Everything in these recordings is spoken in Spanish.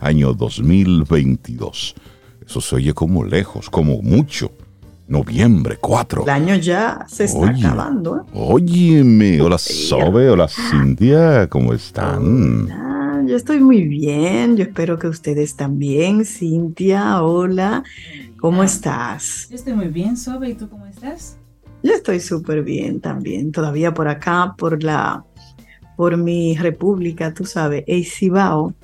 año 2022. Eso se oye como lejos, como mucho. Noviembre 4. El año ya se está acabando. ¿eh? Óyeme, hola Sobe, hola Cintia, ¿cómo están? yo estoy muy bien, yo espero que ustedes también. Cintia, hola, ¿cómo estás? Yo estoy muy bien, Sobe, ¿y tú cómo estás? Yo estoy súper bien también, todavía por acá, por la, por mi república, tú sabes, Eisibao.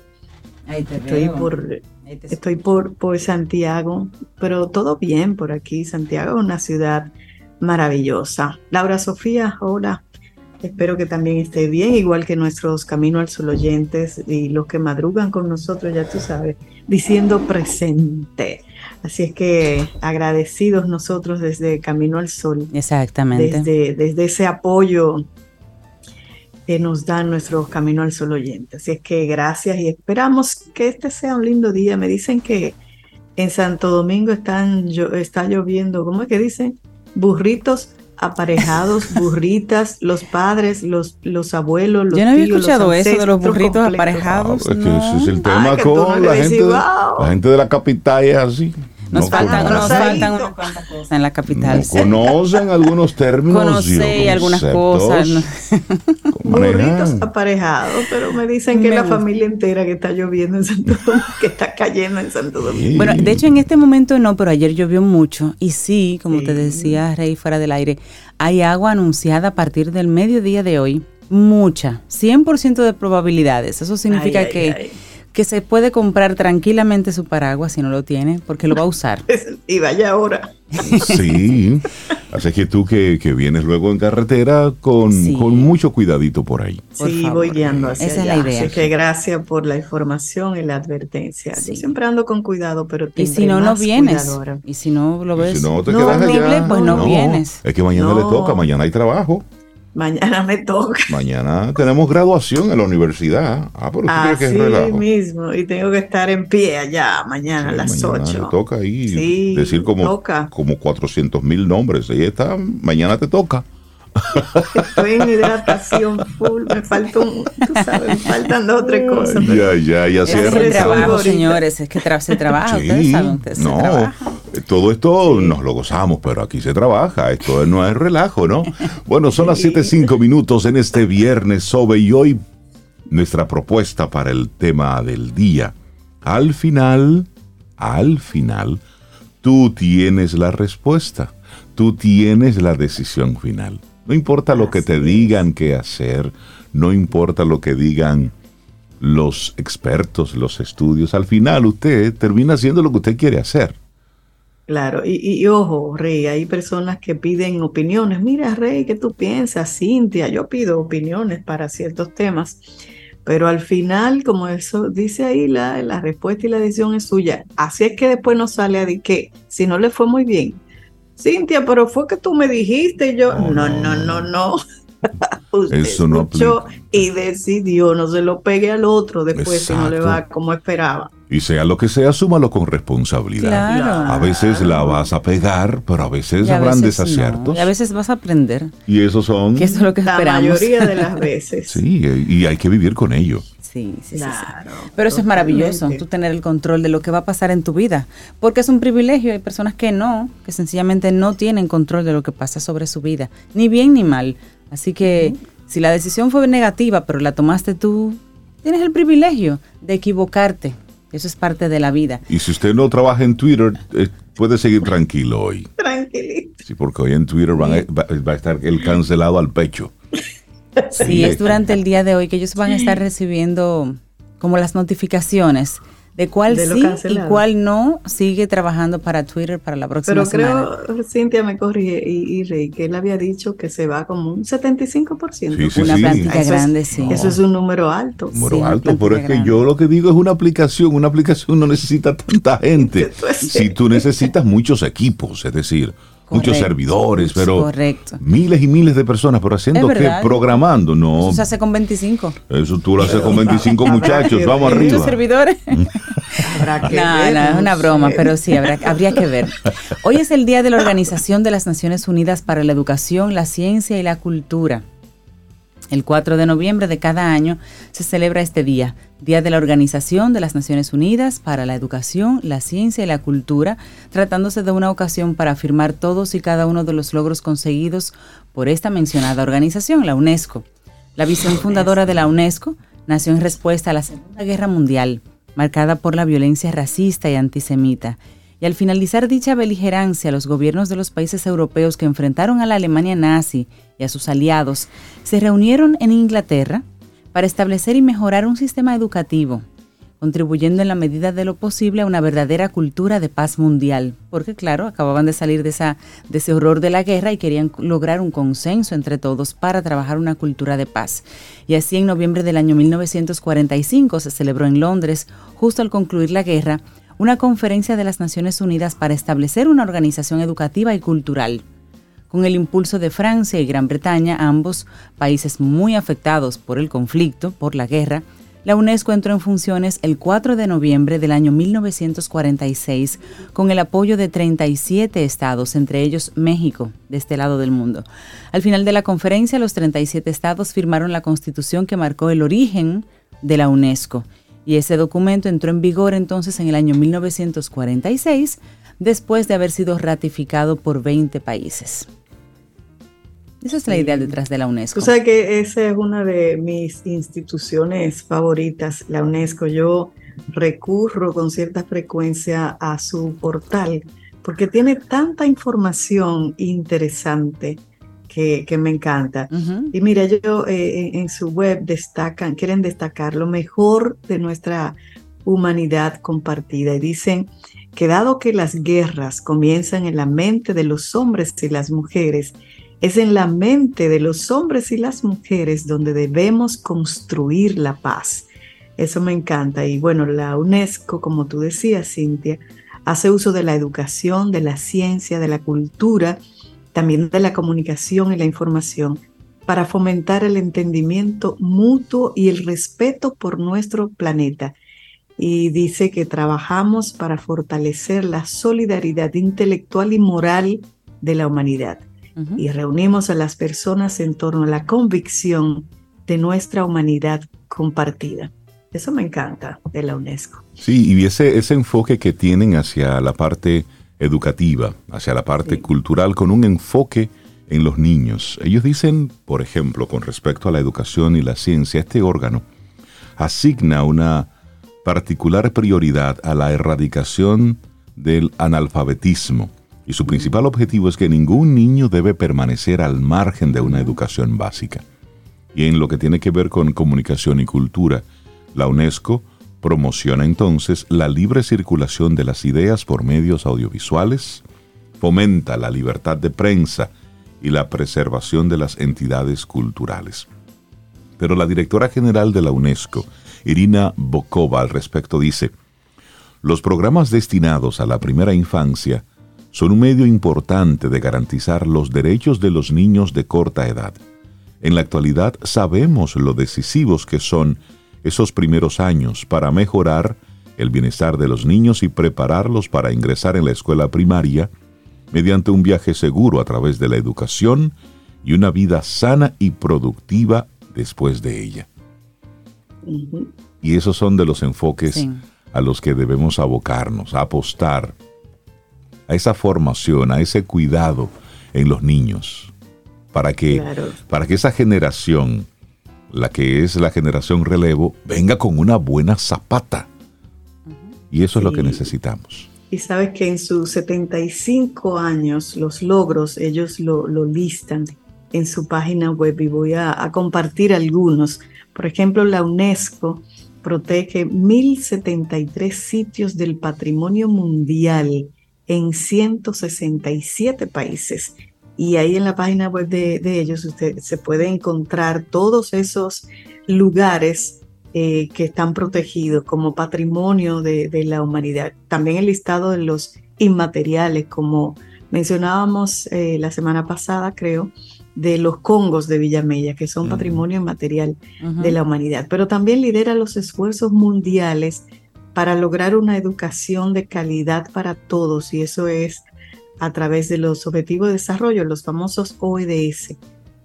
Ahí te estoy por, estoy por, por Santiago, pero todo bien por aquí. Santiago es una ciudad maravillosa. Laura Sofía, hola. Espero que también esté bien, igual que nuestros Camino al Sol oyentes y los que madrugan con nosotros, ya tú sabes, diciendo presente. Así es que agradecidos nosotros desde Camino al Sol. Exactamente. Desde, desde ese apoyo que nos dan nuestros Camino al Sol oyentes. Así es que gracias y esperamos que este sea un lindo día. Me dicen que en Santo Domingo están, está lloviendo, ¿cómo es que dicen? Burritos aparejados, burritas, los padres, los, los abuelos, los Yo no había escuchado eso de los burritos aparejados. Ah, es que ese es el tema con la, gente, la gente de la capital es así. Nos, faltan, nos faltan unas cuantas cosas en la capital. conocen algunos términos. Conocí algunas cosas. Burritos aparejados, pero me dicen que es la familia entera que está lloviendo en Santo Domingo, que está cayendo en Santo Domingo. Bueno, de hecho en este momento no, pero ayer llovió mucho. Y sí, como te decía Rey fuera del aire, hay agua anunciada a partir del mediodía de hoy. Mucha, 100% de probabilidades. Eso significa que que se puede comprar tranquilamente su paraguas si no lo tiene, porque lo va a usar. y vaya ahora. Sí, así que tú que, vienes luego en carretera con, mucho cuidadito por ahí. sí, voy guiando hacia Esa es la idea. Así que gracias por la información y la advertencia. Yo siempre ando con cuidado, pero Y si no, no vienes. Y si no lo ves si no, te quedas allá. pues no, vienes. Es que mañana le toca, mañana hay trabajo. Mañana me toca. Mañana tenemos graduación en la universidad. Ah, pero Así que mismo. Y tengo que estar en pie allá mañana a las 8. Me toca ahí decir como, como 400 mil nombres. Ahí está. Mañana te toca. Estoy en hidratación full, me falta un, tú sabes, me faltan dos o tres cosas. Ya, ya, ya Es el trabajo, señores, es que se trabaja, ustedes saben, no, todo esto nos lo gozamos, pero aquí se trabaja, esto no es relajo, ¿no? Bueno, son las 7.05 minutos en este viernes, Sobe, y hoy nuestra propuesta para el tema del día. Al final, al final, tú tienes la respuesta, tú tienes la decisión final. No importa lo que te digan qué hacer, no importa lo que digan los expertos, los estudios, al final usted termina haciendo lo que usted quiere hacer. Claro, y, ojo, Rey, hay personas que piden opiniones. Mira, Rey, ¿qué tú piensas? Cintia, yo pido opiniones para ciertos temas, pero al final, como eso dice ahí, la, la respuesta y la decisión es suya. Así es que después no sale a decir que si no le fue muy bien, Cintia, pero fue que tú me dijiste y yo, no, no, no, no. Eso no escuchó y decidió, no se lo pegue al otro después si no le va como esperaba. Y sea lo que sea, súmalo con responsabilidad. A veces la vas a pegar, pero a veces habrán desaciertos. Y a veces vas a aprender. Y eso son... Que eso es lo que la mayoría de las veces. sí, y hay que vivir con ello. Sí, sí, sí, Pero eso es maravilloso, tú tener el control de lo que va a pasar en tu vida, porque es un privilegio. Hay personas que no, que sencillamente no tienen control de lo que pasa sobre su vida, ni bien ni mal. Así que si la decisión fue negativa, pero la tomaste tú, tienes el privilegio de equivocarte. Eso es parte de la vida. Y si usted no trabaja en Twitter, eh, puede seguir tranquilo hoy. Tranquilito. Sí, porque hoy en Twitter va, va a estar el cancelado al pecho. Sí, es durante el día de hoy que ellos van a estar recibiendo como las notificaciones de cuál sí y cuál no sigue trabajando para Twitter para la próxima semana. Pero creo, Cintia me corrige y, Rey, que él había dicho que se va como un 75%. Sí, sí, una plantilla grande, sí. Eso es un número alto. número alto, pero es que yo lo que digo es una aplicación. Una aplicación no necesita tanta gente. si tú necesitas muchos equipos, es decir, muchos servidores, pero miles y miles de personas, pero haciendo qué? Programando, no. Eso se hace con 25. Eso tú lo haces con 25 muchachos, vamos arriba. Muchos servidores. habrá que no, no, es una broma, pero sí, habría que ver. Hoy es el Día de la Organización de las Naciones Unidas para la Educación, la Ciencia y la Cultura. El 4 de noviembre de cada año se celebra este día, Día de la Organización de las Naciones Unidas para la Educación, la Ciencia y la Cultura, tratándose de una ocasión para afirmar todos y cada uno de los logros conseguidos por esta mencionada organización, la UNESCO. La visión fundadora de la UNESCO nació en respuesta a la Segunda Guerra Mundial, marcada por la violencia racista y antisemita, y al finalizar dicha beligerancia, los gobiernos de los países europeos que enfrentaron a la Alemania nazi y a sus aliados se reunieron en Inglaterra para establecer y mejorar un sistema educativo, contribuyendo en la medida de lo posible a una verdadera cultura de paz mundial, porque claro, acababan de salir de, de ese horror de la guerra y querían lograr un consenso entre todos para trabajar una cultura de paz. Y así en noviembre del año 1945 se celebró en Londres, justo al concluir la guerra, una conferencia de las Naciones Unidas para establecer una organización educativa y cultural. Con el impulso de Francia y Gran Bretaña, ambos países muy afectados por el conflicto, por la guerra, la UNESCO entró en funciones el 4 de noviembre del año 1946 con el apoyo de 37 estados, entre ellos México, de este lado del mundo. Al final de la conferencia, los 37 estados firmaron la constitución que marcó el origen de la UNESCO y ese documento entró en vigor entonces en el año 1946, después de haber sido ratificado por 20 países. Esa es la idea detrás de la UNESCO. Tú sabes que esa es una de mis instituciones favoritas, la UNESCO. Yo recurro con cierta frecuencia a su portal porque tiene tanta información interesante que, me encanta. Y mira, yo eh, en su web destacan, quieren destacar lo mejor de nuestra humanidad compartida y dicen que dado que las guerras comienzan en la mente de los hombres y las mujeres, es en la mente de los hombres y las mujeres donde debemos construir la paz. Eso me encanta. Y bueno, la UNESCO, como tú decías, Cintia, hace uso de la educación, de la ciencia, de la cultura, también de la comunicación y la información, para fomentar el entendimiento mutuo y el respeto por nuestro planeta. Y dice que trabajamos para fortalecer la solidaridad intelectual y moral de la humanidad. Y reunimos a las personas en torno a la convicción de nuestra humanidad compartida. Eso me encanta de la UNESCO. Sí, y ese, ese enfoque que tienen hacia la parte educativa, hacia la parte cultural, con un enfoque en los niños. Ellos dicen, por ejemplo, con respecto a la educación y la ciencia, este órgano asigna una particular prioridad a la erradicación del analfabetismo y su principal objetivo es que ningún niño debe permanecer al margen de una educación básica. Y en lo que tiene que ver con comunicación y cultura, la UNESCO Promociona entonces la libre circulación de las ideas por medios audiovisuales, fomenta la libertad de prensa y la preservación de las entidades culturales. Pero la directora general de la UNESCO, Irina Bokova, al respecto dice, los programas destinados a la primera infancia son un medio importante de garantizar los derechos de los niños de corta edad. En la actualidad sabemos lo decisivos que son esos primeros años para mejorar el bienestar de los niños y prepararlos para ingresar en la escuela primaria mediante un viaje seguro a través de la educación y una vida sana y productiva después de ella. Y esos son de los enfoques a los que debemos abocarnos, a apostar a esa formación, a ese cuidado en los niños, para que, para que esa generación la que es la generación relevo, venga con una buena zapata. Y eso es lo que necesitamos. Y sabes que en sus 75 años los logros ellos lo, listan en su página web y voy a, a, compartir algunos. Por ejemplo, la UNESCO protege 1073 sitios del patrimonio mundial en 167 países y ahí en la página web de, ellos usted se puede encontrar todos esos lugares eh, que están protegidos como patrimonio de, la humanidad. También el listado de los inmateriales, como mencionábamos eh, la semana pasada, creo, de los congos de Villamella, que son patrimonio inmaterial de la humanidad. Pero también lidera los esfuerzos mundiales para lograr una educación de calidad para todos, y eso es a través de los Objetivos de Desarrollo, los famosos ODS.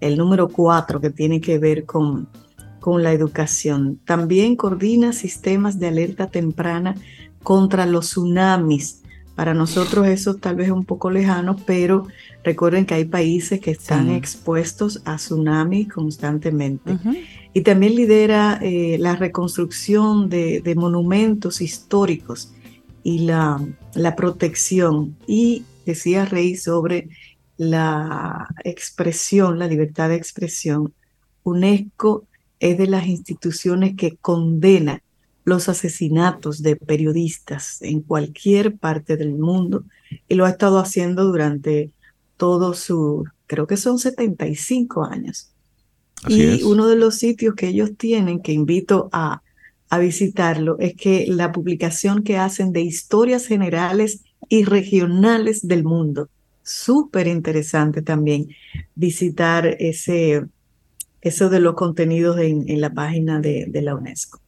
el número cuatro que tiene que ver con, con la educación. También coordina sistemas de alerta temprana contra los tsunamis. Para nosotros eso tal vez es un poco lejano, pero recuerden que hay países que están expuestos a tsunamis constantemente. Y también lidera eh, la reconstrucción de, de, monumentos históricos y la, la protección. Y decía Rey sobre la expresión, la libertad de expresión. UNESCO es de las instituciones que condena los asesinatos de periodistas en cualquier parte del mundo y lo ha estado haciendo durante todo su, creo que son 75 años. y uno de los sitios que ellos tienen, que invito a, a visitarlo, es que la publicación que hacen de historias generales y regionales del mundo. Súper interesante también visitar ese, eso de los contenidos en, la página de, la UNESCO.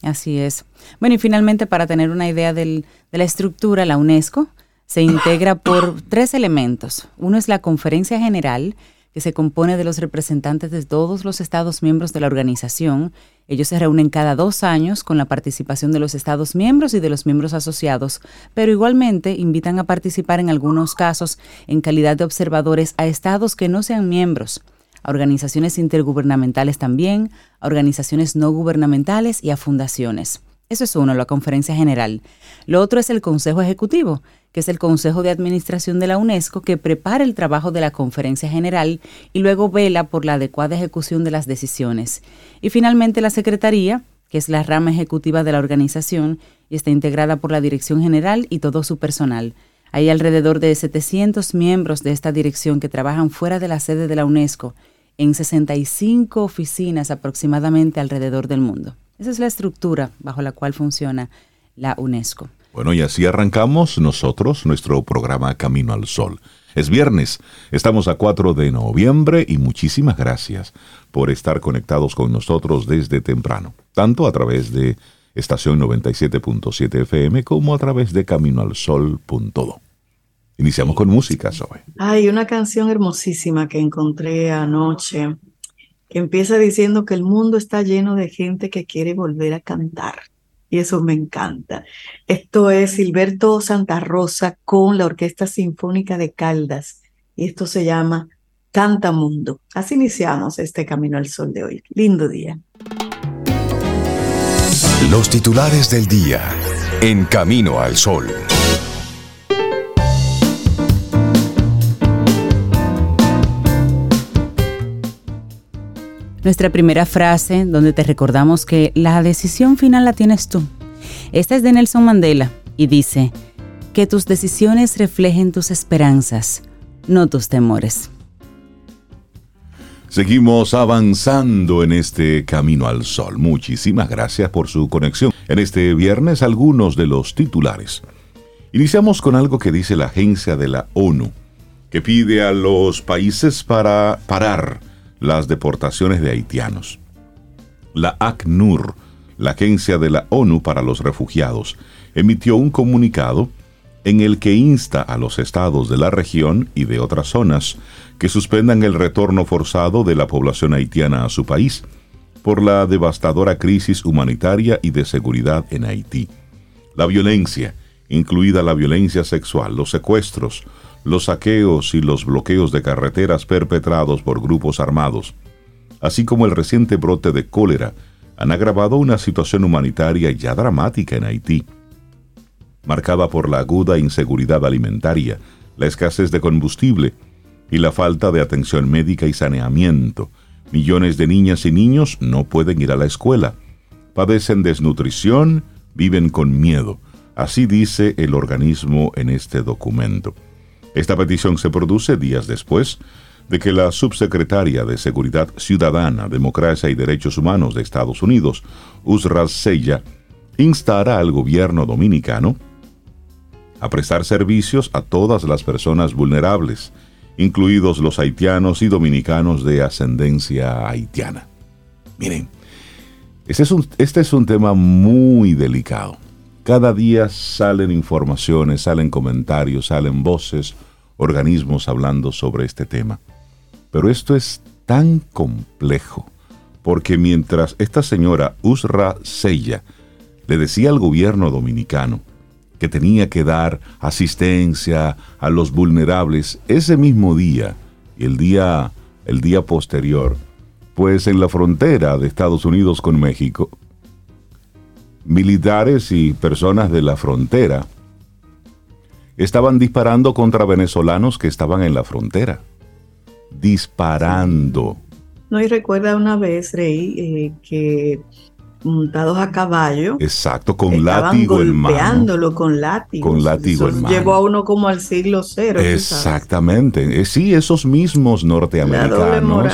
Así es. Bueno, y finalmente, para tener una idea de la estructura, la UNESCO se integra por tres elementos. Uno es la conferencia general, que se compone de los representantes de todos los Estados miembros de la organización. Ellos se reúnen cada dos años con la participación de los Estados miembros y de los miembros asociados, pero igualmente invitan a participar en algunos casos en calidad de observadores a Estados que no sean miembros a organizaciones intergubernamentales también, a organizaciones no gubernamentales y a fundaciones. Eso es uno, la conferencia general. Lo otro es el Consejo Ejecutivo, que es el Consejo de Administración de la UNESCO, que prepara el trabajo de la conferencia general y luego vela por la adecuada ejecución de las decisiones. Y finalmente la Secretaría, que es la rama ejecutiva de la organización y está integrada por la Dirección General y todo su personal. Hay alrededor de 700 miembros de esta dirección que trabajan fuera de la sede de la UNESCO en 65 oficinas aproximadamente alrededor del mundo. Esa es la estructura bajo la cual funciona la UNESCO. Bueno, y así arrancamos nosotros nuestro programa Camino al Sol. Es viernes, estamos a 4 de noviembre y muchísimas gracias por estar conectados con nosotros desde temprano, tanto a través de estación 97.7 FM como a través de caminoalsol.do. Iniciamos con música, Zoe. Hay una canción hermosísima que encontré anoche que empieza diciendo que el mundo está lleno de gente que quiere volver a cantar. Y eso me encanta. Esto es Silberto Santa Rosa con la Orquesta Sinfónica de Caldas. Y esto se llama Canta Mundo. Así iniciamos este Camino al Sol de hoy. Lindo día. Los titulares del día en Camino al Sol. Nuestra primera frase donde te recordamos que la decisión final la tienes tú. Esta es de Nelson Mandela y dice, que tus decisiones reflejen tus esperanzas, no tus temores. Seguimos avanzando en este camino al sol. Muchísimas gracias por su conexión. En este viernes algunos de los titulares. Iniciamos con algo que dice la agencia de la ONU, que pide a los países para parar las deportaciones de haitianos. La ACNUR, la Agencia de la ONU para los Refugiados, emitió un comunicado en el que insta a los estados de la región y de otras zonas que suspendan el retorno forzado de la población haitiana a su país por la devastadora crisis humanitaria y de seguridad en Haití. La violencia, incluida la violencia sexual, los secuestros, los saqueos y los bloqueos de carreteras perpetrados por grupos armados, así como el reciente brote de cólera, han agravado una situación humanitaria ya dramática en Haití, marcada por la aguda inseguridad alimentaria, la escasez de combustible y la falta de atención médica y saneamiento. Millones de niñas y niños no pueden ir a la escuela, padecen desnutrición, viven con miedo, así dice el organismo en este documento. Esta petición se produce días después de que la subsecretaria de Seguridad Ciudadana, Democracia y Derechos Humanos de Estados Unidos, Usra Sella, instara al gobierno dominicano a prestar servicios a todas las personas vulnerables, incluidos los haitianos y dominicanos de ascendencia haitiana. Miren, este es un, este es un tema muy delicado. Cada día salen informaciones, salen comentarios, salen voces, organismos hablando sobre este tema. Pero esto es tan complejo, porque mientras esta señora Usra Sella le decía al gobierno dominicano que tenía que dar asistencia a los vulnerables ese mismo día y el día el día posterior, pues en la frontera de Estados Unidos con México, militares y personas de la frontera estaban disparando contra venezolanos que estaban en la frontera. Disparando. No, y recuerda una vez, Rey, eh, que montados a caballo. Exacto, con látigo en mano. Golpeándolo con látigo. Con látigo mano. Llevó a uno como al siglo cero. Exactamente. Eh, sí, esos mismos norteamericanos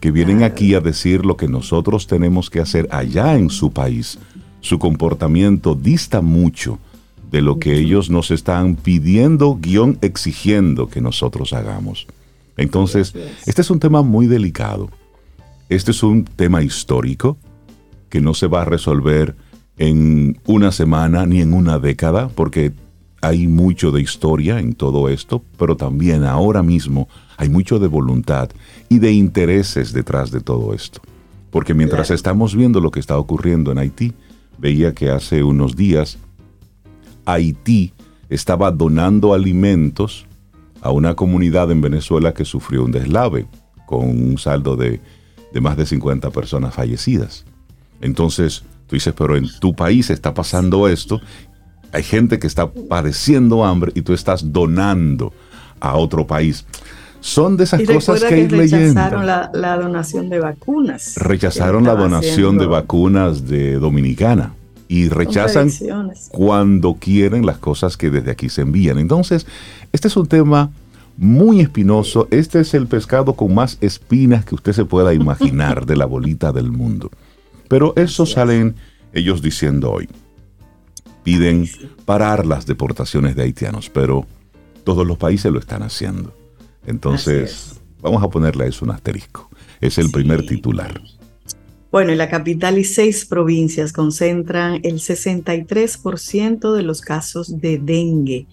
que vienen aquí a decir lo que nosotros tenemos que hacer allá en su país. Su comportamiento dista mucho de lo que ellos nos están pidiendo, guion exigiendo que nosotros hagamos. Entonces, este es un tema muy delicado. Este es un tema histórico que no se va a resolver en una semana ni en una década, porque hay mucho de historia en todo esto, pero también ahora mismo hay mucho de voluntad y de intereses detrás de todo esto. Porque mientras estamos viendo lo que está ocurriendo en Haití, veía que hace unos días Haití estaba donando alimentos a una comunidad en Venezuela que sufrió un deslave, con un saldo de, de más de 50 personas fallecidas. Entonces, tú dices, pero en tu país está pasando esto, hay gente que está padeciendo hambre y tú estás donando a otro país. Son de esas cosas que, hay leyendo. Rechazaron la, donación de vacunas. Rechazaron la donación de vacunas de Dominicana y rechazan cuando quieren las cosas que desde aquí se envían. Entonces, este es un tema muy espinoso. Este es el pescado con más espinas que usted se pueda imaginar de la bolita del mundo. Pero eso salen ellos diciendo hoy. Piden parar las deportaciones de haitianos, pero todos los países lo están haciendo. Entonces, vamos a ponerle a eso un asterisco. Es el primer titular. Bueno, en la capital y seis provincias concentran el 63% de los casos de dengue.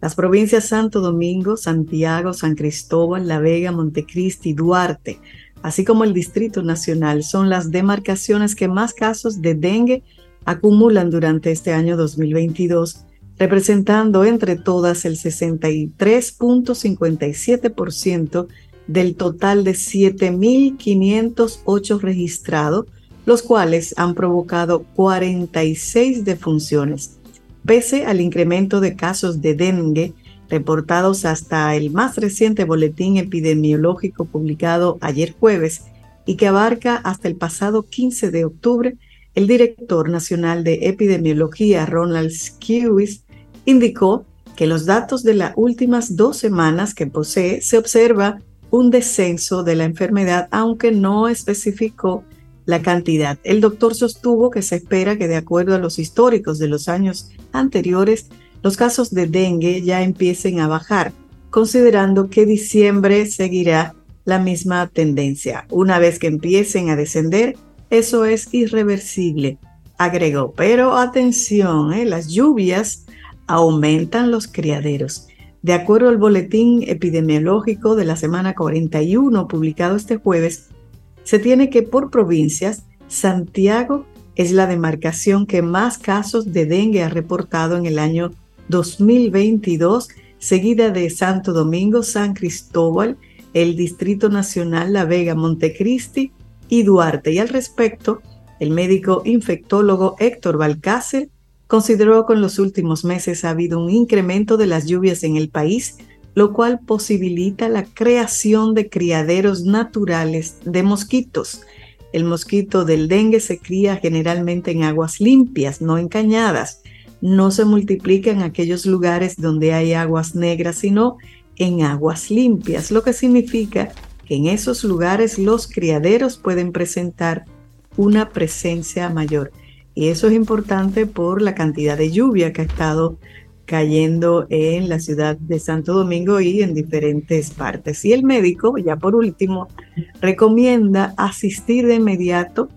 Las provincias Santo Domingo, Santiago, San Cristóbal, La Vega, Montecristi, Duarte así como el Distrito Nacional, son las demarcaciones que más casos de dengue acumulan durante este año 2022, representando entre todas el 63.57% del total de 7.508 registrados, los cuales han provocado 46 defunciones. Pese al incremento de casos de dengue, reportados hasta el más reciente boletín epidemiológico publicado ayer jueves y que abarca hasta el pasado 15 de octubre, el director nacional de epidemiología, Ronald Skewis, indicó que los datos de las últimas dos semanas que posee se observa un descenso de la enfermedad, aunque no especificó la cantidad. El doctor sostuvo que se espera que de acuerdo a los históricos de los años anteriores, los casos de dengue ya empiecen a bajar, considerando que diciembre seguirá la misma tendencia. Una vez que empiecen a descender, eso es irreversible, agregó. Pero atención, ¿eh? las lluvias aumentan los criaderos. De acuerdo al boletín epidemiológico de la semana 41 publicado este jueves, se tiene que por provincias, Santiago es la demarcación que más casos de dengue ha reportado en el año 2022, seguida de Santo Domingo, San Cristóbal, el Distrito Nacional La Vega, Montecristi y Duarte. Y al respecto, el médico infectólogo Héctor Balcácer consideró que en los últimos meses ha habido un incremento de las lluvias en el país, lo cual posibilita la creación de criaderos naturales de mosquitos. El mosquito del dengue se cría generalmente en aguas limpias, no en cañadas no se multiplica en aquellos lugares donde hay aguas negras, sino en aguas limpias, lo que significa que en esos lugares los criaderos pueden presentar una presencia mayor. Y eso es importante por la cantidad de lluvia que ha estado cayendo en la ciudad de Santo Domingo y en diferentes partes. Y el médico, ya por último, recomienda asistir de inmediato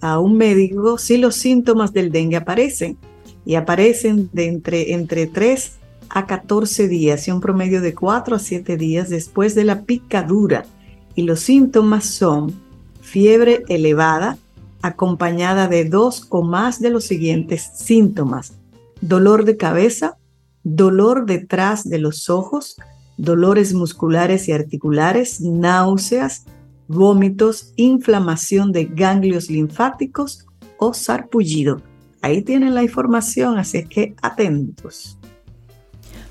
a un médico si los síntomas del dengue aparecen y aparecen de entre, entre 3 a 14 días y un promedio de 4 a 7 días después de la picadura. y los síntomas son fiebre elevada acompañada de dos o más de los siguientes síntomas. Dolor de cabeza, dolor detrás de los ojos, dolores musculares y articulares, náuseas, vómitos, inflamación de ganglios linfáticos o sarpullido. Ahí tienen la información, así que atentos.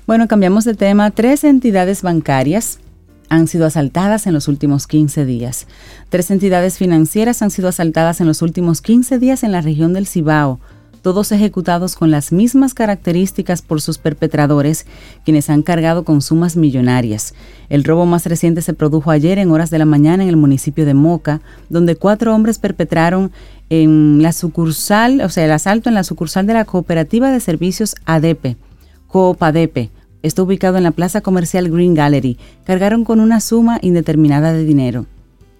Bueno, cambiamos de tema. Tres entidades bancarias han sido asaltadas en los últimos 15 días. Tres entidades financieras han sido asaltadas en los últimos 15 días en la región del Cibao, todos ejecutados con las mismas características por sus perpetradores, quienes han cargado con sumas millonarias. El robo más reciente se produjo ayer en horas de la mañana en el municipio de Moca, donde cuatro hombres perpetraron en la sucursal, o sea, el asalto en la sucursal de la Cooperativa de Servicios ADP, COOPADEPE, está ubicado en la plaza comercial Green Gallery. Cargaron con una suma indeterminada de dinero.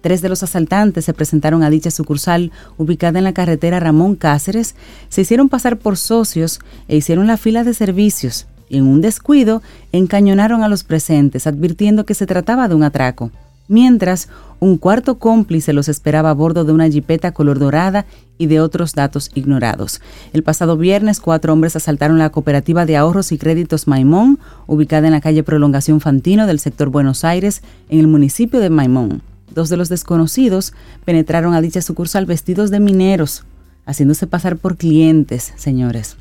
Tres de los asaltantes se presentaron a dicha sucursal ubicada en la carretera Ramón Cáceres, se hicieron pasar por socios e hicieron la fila de servicios en un descuido encañonaron a los presentes advirtiendo que se trataba de un atraco mientras un cuarto cómplice los esperaba a bordo de una jipeta color dorada y de otros datos ignorados. El pasado viernes, cuatro hombres asaltaron la cooperativa de ahorros y créditos Maimón, ubicada en la calle Prolongación Fantino del sector Buenos Aires, en el municipio de Maimón. Dos de los desconocidos penetraron a dicha sucursal vestidos de mineros, haciéndose pasar por clientes, señores.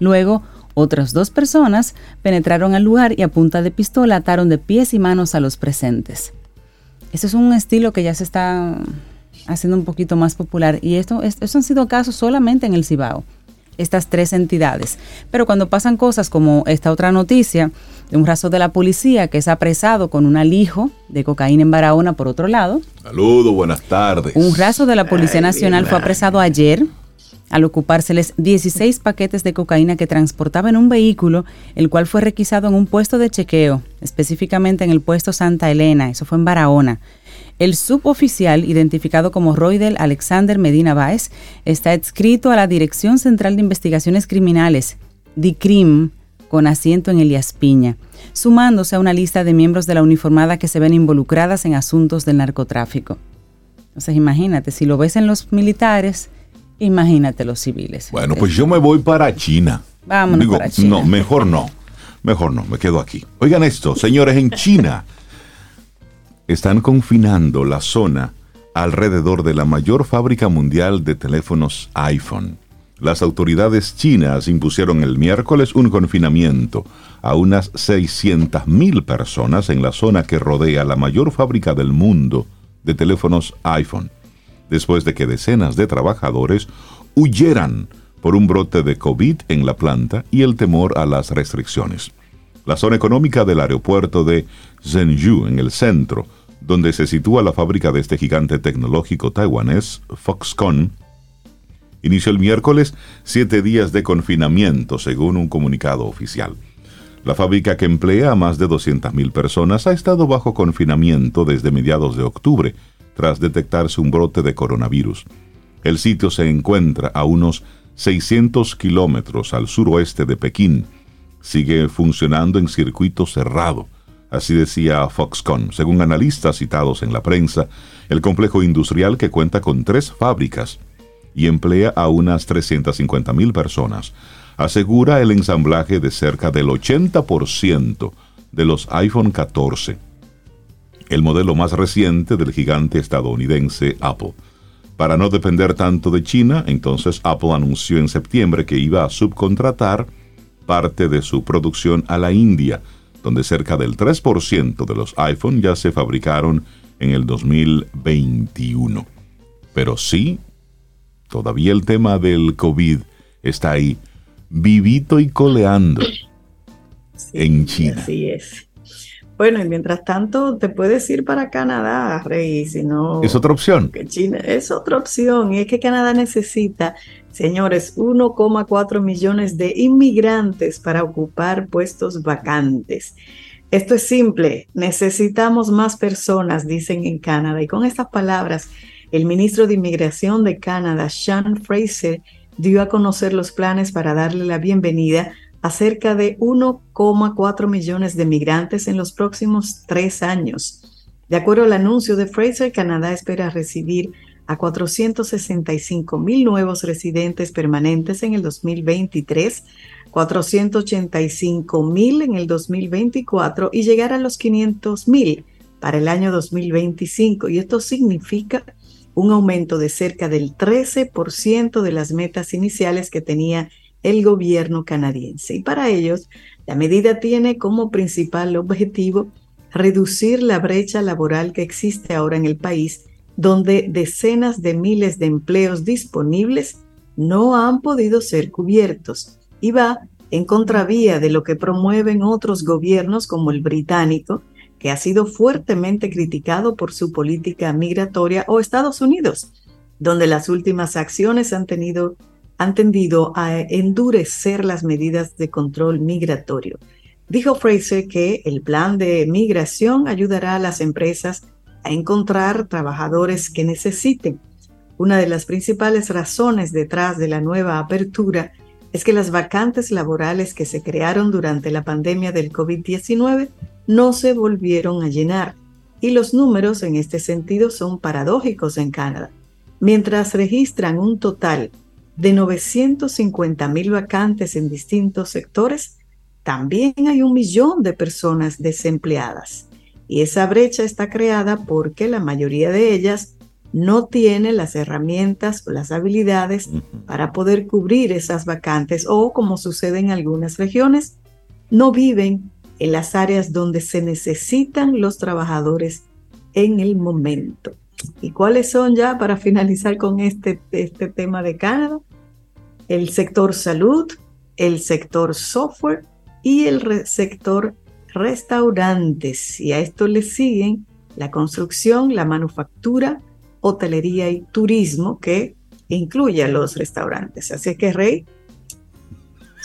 Luego, otras dos personas penetraron al lugar y a punta de pistola ataron de pies y manos a los presentes. Ese es un estilo que ya se está haciendo un poquito más popular y esto, estos han sido casos solamente en el Cibao, estas tres entidades. Pero cuando pasan cosas como esta otra noticia de un raso de la policía que es apresado con un alijo de cocaína en Barahona por otro lado. Saludos, buenas tardes. Un raso de la Policía Nacional fue apresado ayer al ocupárseles 16 paquetes de cocaína que transportaba en un vehículo, el cual fue requisado en un puesto de chequeo, específicamente en el puesto Santa Elena, eso fue en Barahona. El suboficial, identificado como Roydel Alexander Medina Báez, está adscrito a la Dirección Central de Investigaciones Criminales, DICRIM, con asiento en Elias Piña, sumándose a una lista de miembros de la uniformada que se ven involucradas en asuntos del narcotráfico. Entonces imagínate, si lo ves en los militares, Imagínate los civiles. Bueno, pues yo me voy para China. Vámonos para China. No, mejor no. Mejor no, me quedo aquí. Oigan esto, señores, en China están confinando la zona alrededor de la mayor fábrica mundial de teléfonos iPhone. Las autoridades chinas impusieron el miércoles un confinamiento a unas 600.000 personas en la zona que rodea la mayor fábrica del mundo de teléfonos iPhone después de que decenas de trabajadores huyeran por un brote de COVID en la planta y el temor a las restricciones. La zona económica del aeropuerto de Zhengzhou, en el centro, donde se sitúa la fábrica de este gigante tecnológico taiwanés, Foxconn, inició el miércoles siete días de confinamiento, según un comunicado oficial. La fábrica que emplea a más de 200.000 personas ha estado bajo confinamiento desde mediados de octubre, tras detectarse un brote de coronavirus. El sitio se encuentra a unos 600 kilómetros al suroeste de Pekín. Sigue funcionando en circuito cerrado. Así decía Foxconn. Según analistas citados en la prensa, el complejo industrial que cuenta con tres fábricas y emplea a unas 350.000 personas, asegura el ensamblaje de cerca del 80% de los iPhone 14 el modelo más reciente del gigante estadounidense Apple. Para no depender tanto de China, entonces Apple anunció en septiembre que iba a subcontratar parte de su producción a la India, donde cerca del 3% de los iPhone ya se fabricaron en el 2021. Pero sí, todavía el tema del COVID está ahí, vivito y coleando en China. Así es. Bueno, y mientras tanto te puedes ir para Canadá, Rey, si no... Es otra opción. China es otra opción, y es que Canadá necesita, señores, 1,4 millones de inmigrantes para ocupar puestos vacantes. Esto es simple, necesitamos más personas, dicen en Canadá. Y con estas palabras, el ministro de Inmigración de Canadá, Sean Fraser, dio a conocer los planes para darle la bienvenida a cerca de 1,4 millones de migrantes en los próximos tres años. De acuerdo al anuncio de Fraser, Canadá espera recibir a 465 mil nuevos residentes permanentes en el 2023, 485 mil en el 2024 y llegar a los 500 mil para el año 2025. Y esto significa un aumento de cerca del 13% de las metas iniciales que tenía el gobierno canadiense. Y para ellos, la medida tiene como principal objetivo reducir la brecha laboral que existe ahora en el país, donde decenas de miles de empleos disponibles no han podido ser cubiertos y va en contravía de lo que promueven otros gobiernos como el británico, que ha sido fuertemente criticado por su política migratoria, o Estados Unidos, donde las últimas acciones han, tenido, han tendido a endurecer las medidas de control migratorio. Dijo Fraser que el plan de migración ayudará a las empresas a encontrar trabajadores que necesiten. Una de las principales razones detrás de la nueva apertura es que las vacantes laborales que se crearon durante la pandemia del COVID-19 no se volvieron a llenar y los números en este sentido son paradójicos en Canadá. Mientras registran un total de 950 mil vacantes en distintos sectores, también hay un millón de personas desempleadas. Y esa brecha está creada porque la mayoría de ellas no tiene las herramientas o las habilidades para poder cubrir esas vacantes o, como sucede en algunas regiones, no viven en las áreas donde se necesitan los trabajadores en el momento. ¿Y cuáles son ya para finalizar con este, este tema de Canadá? El sector salud, el sector software y el sector restaurantes. Y a esto le siguen la construcción, la manufactura, hotelería y turismo que incluye a los restaurantes. Así que, Rey,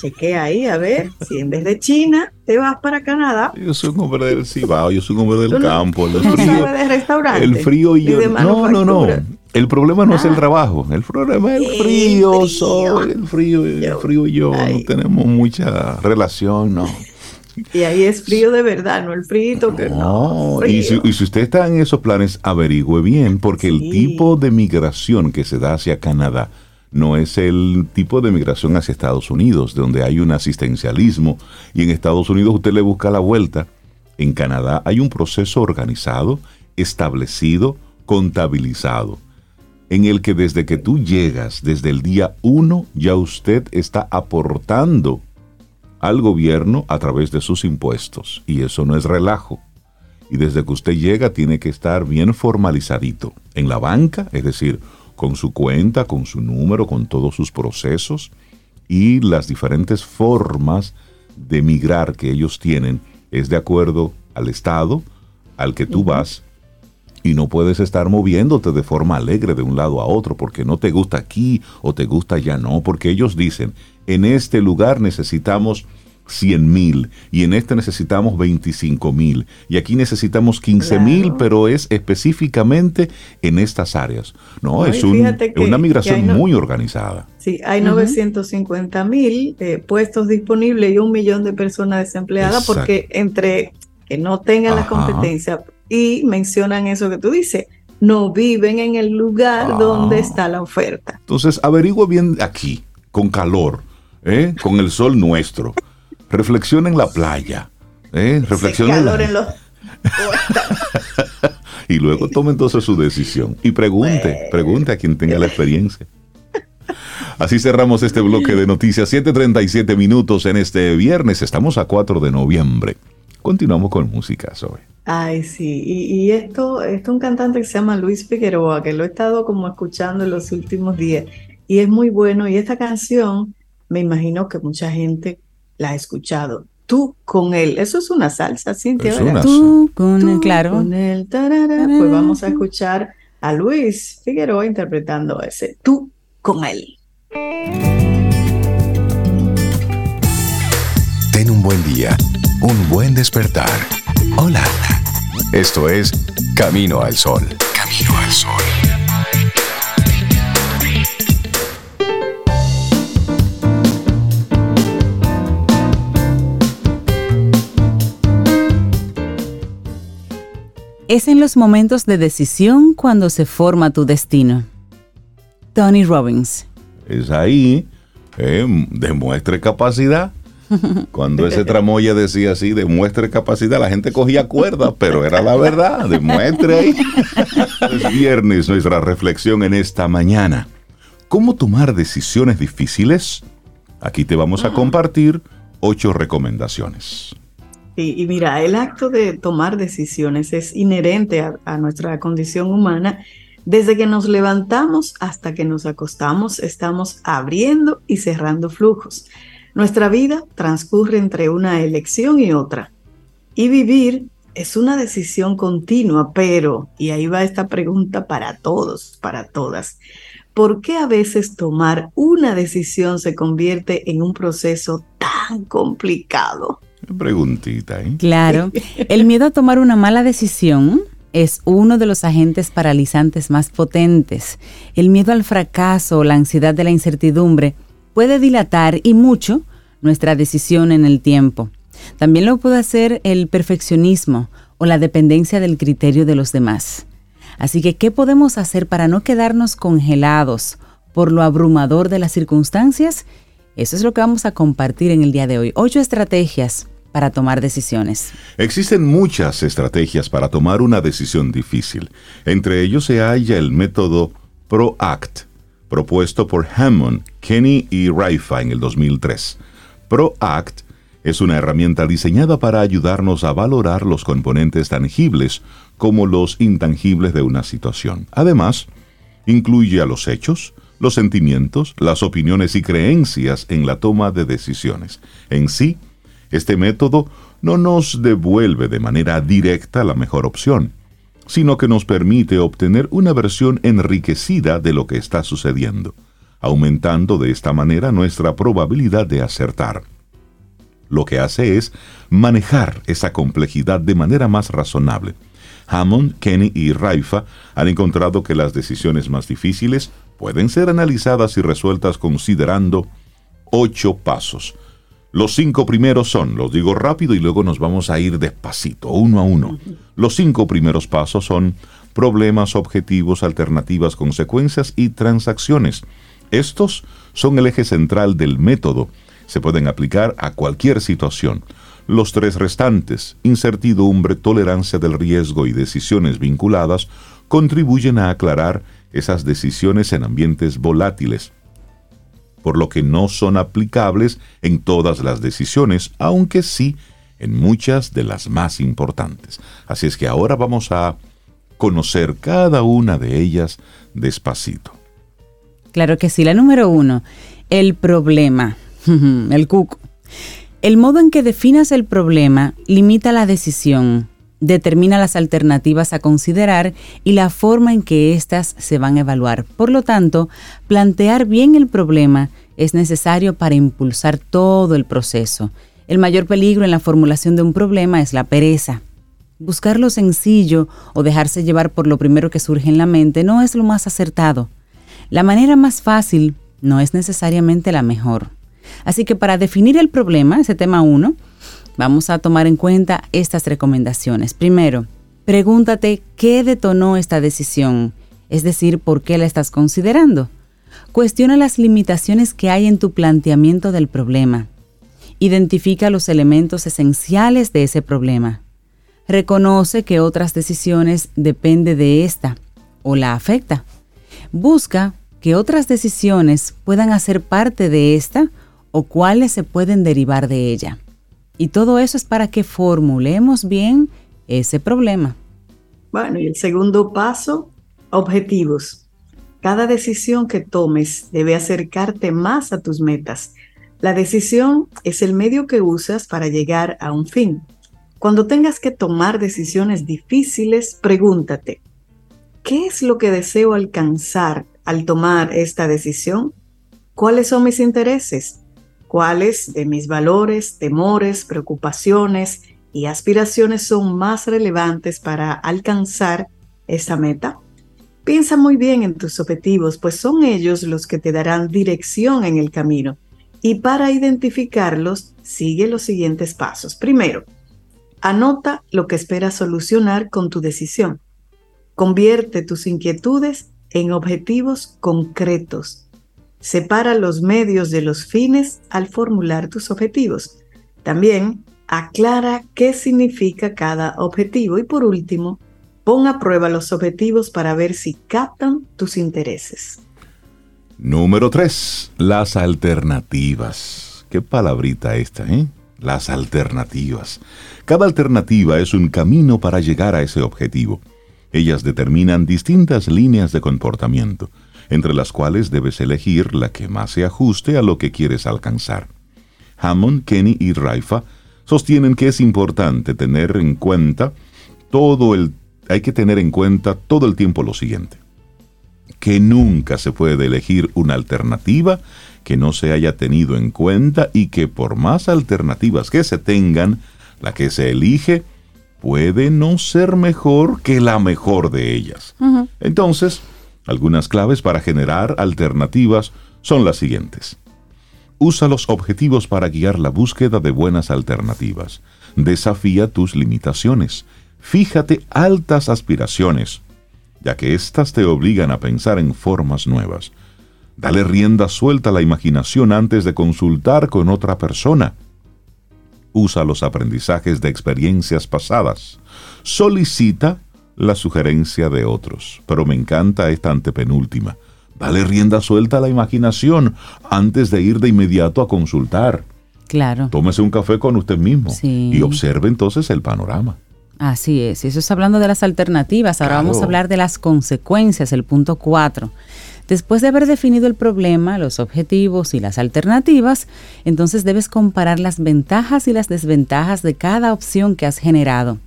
chequea ahí a ver si en vez de China te vas para Canadá. Yo soy un hombre del Cibao, yo soy un hombre del campo. El frío, de restaurante, el frío y yo. no, no, no. El problema no es el ah. trabajo, el problema es el frío. el frío, el frío y yo no tenemos mucha relación, no. Y ahí es frío de verdad, no el frío que no. Y, si, usted está en esos planes, averigüe bien, porque el tipo de migración que se da hacia Canadá no es el tipo de migración hacia Estados Unidos, donde hay un asistencialismo y en Estados Unidos usted le busca la vuelta. En Canadá hay un proceso organizado, establecido, contabilizado, en el que desde que tú llegas, desde el día uno, ya usted está aportando al gobierno a través de sus impuestos. Y eso no es relajo. Y desde que usted llega tiene que estar bien formalizadito en la banca, es decir, con su cuenta, con su número, con todos sus procesos y las diferentes formas de migrar que ellos tienen es de acuerdo al estado al que tú vas y no puedes estar moviéndote de forma alegre de un lado a otro porque no te gusta aquí o te gusta ya no, porque ellos dicen, en este lugar necesitamos 100 mil y en este necesitamos 25 mil y aquí necesitamos 15 mil, pero es específicamente en estas áreas. No, es, una migración muy organizada. Sí, hay 950 mil eh, puestos disponibles y un millón de personas desempleadas porque entre que no tengan la competencia y mencionan eso que tú dices, no viven en el lugar donde ah. está la oferta. Entonces, averigua bien aquí, con calor, ¿eh? con el sol nuestro. Reflexiona en la playa. ¿eh? Reflexiona en, la... y luego tome entonces su decisión. Y pregunte, pregunte a quien tenga la experiencia. Así cerramos este bloque de noticias. 7.37 minutos en este viernes. Estamos a 4 de noviembre. Continuamos con música, Zoe. Ay, sí. Y, esto, esto es un cantante que se llama Luis Figueroa, que lo he estado como escuchando en los últimos días. Y es muy bueno. Y esta canción, me imagino que mucha gente la ha escuchado. Tú con él. Eso es una salsa, Cintia. Tú con él, claro. Con él, Pues vamos a escuchar a Luis Figueroa interpretando ese Tú con él. Ten un buen día, un buen despertar. Hola. Esto es Camino al Sol. Camino al Sol. Es en los momentos de decisión cuando se forma tu destino. Tony Robbins. Es ahí, eh, demuestre capacidad. Cuando ese tramoya decía así, demuestre capacidad, la gente cogía cuerda, pero era la verdad, demuestre ahí. Es viernes nuestra reflexión en esta mañana. ¿Cómo tomar decisiones difíciles? Aquí te vamos a compartir ocho recomendaciones. Y, mira, el acto de tomar decisiones es inherente a, nuestra condición humana. Desde que nos levantamos hasta que nos acostamos, estamos abriendo y cerrando flujos. Nuestra vida transcurre entre una elección y otra. Y vivir es una decisión continua, pero, y ahí va esta pregunta para todos, para todas, ¿por qué a veces tomar una decisión se convierte en un proceso tan complicado? Preguntita, ¿eh? Claro, el miedo a tomar una mala decisión es uno de los agentes paralizantes más potentes. El miedo al fracaso o la ansiedad de la incertidumbre puede dilatar y mucho nuestra decisión en el tiempo. También lo puede hacer el perfeccionismo o la dependencia del criterio de los demás. Así que, ¿qué podemos hacer para no quedarnos congelados por lo abrumador de las circunstancias? Eso es lo que vamos a compartir en el día de hoy. Ocho estrategias para tomar decisiones. Existen muchas estrategias para tomar una decisión difícil. Entre ellos se halla el método ProAct, propuesto por Hammond, Kenny y Raifa en el 2003. ProAct es una herramienta diseñada para ayudarnos a valorar los componentes tangibles como los intangibles de una situación. Además, incluye a los hechos, los sentimientos, las opiniones y creencias en la toma de decisiones. En sí, este método no nos devuelve de manera directa la mejor opción, sino que nos permite obtener una versión enriquecida de lo que está sucediendo, aumentando de esta manera nuestra probabilidad de acertar. Lo que hace es manejar esa complejidad de manera más razonable. Hammond, Kenny y Raifa han encontrado que las decisiones más difíciles pueden ser analizadas y resueltas considerando ocho pasos. Los cinco primeros son, los digo rápido y luego nos vamos a ir despacito, uno a uno. Los cinco primeros pasos son problemas, objetivos, alternativas, consecuencias y transacciones. Estos son el eje central del método. Se pueden aplicar a cualquier situación. Los tres restantes, incertidumbre, tolerancia del riesgo y decisiones vinculadas, contribuyen a aclarar esas decisiones en ambientes volátiles por lo que no son aplicables en todas las decisiones, aunque sí en muchas de las más importantes. Así es que ahora vamos a conocer cada una de ellas despacito. Claro que sí. La número uno, el problema, el cuco. El modo en que definas el problema limita la decisión, determina las alternativas a considerar y la forma en que éstas se van a evaluar. Por lo tanto, plantear bien el problema es necesario para impulsar todo el proceso. El mayor peligro en la formulación de un problema es la pereza. Buscar lo sencillo o dejarse llevar por lo primero que surge en la mente no es lo más acertado. La manera más fácil no es necesariamente la mejor. Así que para definir el problema, ese tema 1, Vamos a tomar en cuenta estas recomendaciones. Primero, pregúntate qué detonó esta decisión, es decir, por qué la estás considerando. Cuestiona las limitaciones que hay en tu planteamiento del problema. Identifica los elementos esenciales de ese problema. Reconoce que otras decisiones dependen de esta o la afecta. Busca que otras decisiones puedan hacer parte de esta o cuáles se pueden derivar de ella. Y todo eso es para que formulemos bien ese problema. Bueno, y el segundo paso, objetivos. Cada decisión que tomes debe acercarte más a tus metas. La decisión es el medio que usas para llegar a un fin. Cuando tengas que tomar decisiones difíciles, pregúntate, ¿qué es lo que deseo alcanzar al tomar esta decisión? ¿Cuáles son mis intereses? Cuáles de mis valores, temores, preocupaciones y aspiraciones son más relevantes para alcanzar esa meta. Piensa muy bien en tus objetivos, pues son ellos los que te darán dirección en el camino. Y para identificarlos, sigue los siguientes pasos. Primero, Anota lo que esperas solucionar con tu decisión. Convierte tus inquietudes en objetivos concretos. Separa los medios de los fines al formular tus objetivos. También aclara qué significa cada objetivo y por último, pon a prueba los objetivos para ver si captan tus intereses. Número 3. Las alternativas. Qué palabrita esta, ¿eh? Las alternativas. Cada alternativa es un camino para llegar a ese objetivo. Ellas determinan distintas líneas de comportamiento, entre las cuales debes elegir la que más se ajuste a lo que quieres alcanzar. Hammond, Kenny y Raifa sostienen que es importante tener en cuenta todo el hay que tener en cuenta todo el tiempo lo siguiente que nunca se puede elegir una alternativa que no se haya tenido en cuenta y que por más alternativas que se tengan, la que se elige puede no ser mejor que la mejor de ellas. Entonces, algunas claves para generar alternativas son las siguientes. Usa los objetivos para guiar la búsqueda de buenas alternativas. Desafía tus limitaciones. Fíjate altas aspiraciones ya que éstas te obligan a pensar en formas nuevas. Dale rienda suelta a la imaginación antes de consultar con otra persona. Usa los aprendizajes de experiencias pasadas. Solicita la sugerencia de otros. Pero me encanta esta antepenúltima. Dale rienda suelta a la imaginación antes de ir de inmediato a consultar. Claro. Tómese un café con usted mismo y observe entonces el panorama. Así es, y eso es hablando de las alternativas. Ahora vamos a hablar de las consecuencias, el punto 4. Después de haber definido el problema, los objetivos y las alternativas, entonces debes comparar las ventajas y las desventajas de cada opción que has generado.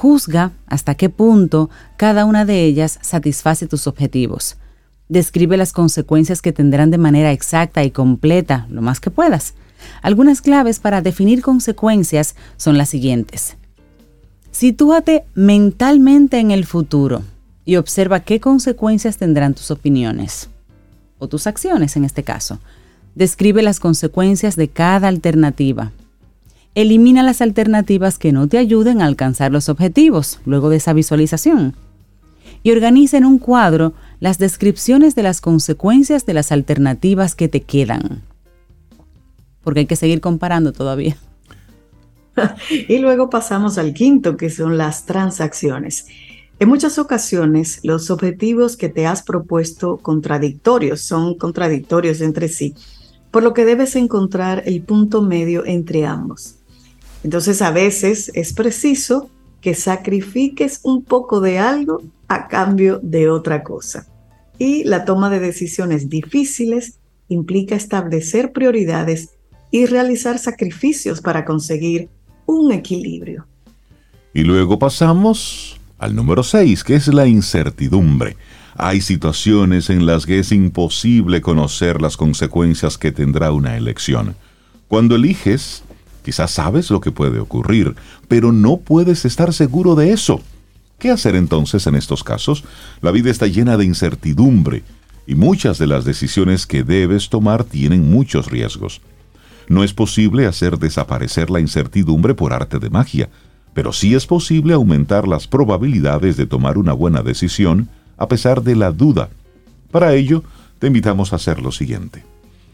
Juzga hasta qué punto cada una de ellas satisface tus objetivos. Describe las consecuencias que tendrán de manera exacta y completa, lo más que puedas. Algunas claves para definir consecuencias son las siguientes. Sitúate mentalmente en el futuro y observa qué consecuencias tendrán tus opiniones o tus acciones en este caso. Describe las consecuencias de cada alternativa. Elimina las alternativas que no te ayuden a alcanzar los objetivos luego de esa visualización. Y organiza en un cuadro las descripciones de las consecuencias de las alternativas que te quedan. Porque hay que seguir comparando todavía. y luego pasamos al quinto, que son las transacciones. En muchas ocasiones, los objetivos que te has propuesto contradictorios son contradictorios entre sí, por lo que debes encontrar el punto medio entre ambos. Entonces, a veces es preciso que sacrifiques un poco de algo a cambio de otra cosa. Y la toma de decisiones difíciles implica establecer prioridades y realizar sacrificios para conseguir un equilibrio. Y luego pasamos al número 6, que es la incertidumbre. Hay situaciones en las que es imposible conocer las consecuencias que tendrá una elección. Cuando eliges, quizás sabes lo que puede ocurrir, pero no puedes estar seguro de eso. ¿Qué hacer entonces en estos casos? La vida está llena de incertidumbre y muchas de las decisiones que debes tomar tienen muchos riesgos. No es posible hacer desaparecer la incertidumbre por arte de magia, pero sí es posible aumentar las probabilidades de tomar una buena decisión a pesar de la duda. Para ello, te invitamos a hacer lo siguiente.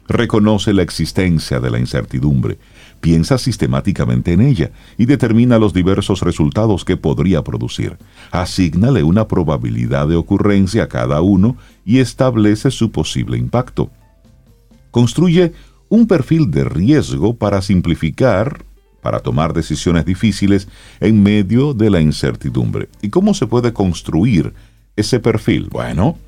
Reconoce la existencia de la incertidumbre, piensa sistemáticamente en ella y determina los diversos resultados que podría producir. Asígnale una probabilidad de ocurrencia a cada uno y establece su posible impacto. Construye un perfil de riesgo para simplificar, para tomar decisiones difíciles en medio de la incertidumbre. ¿Y cómo se puede construir ese perfil? Bueno,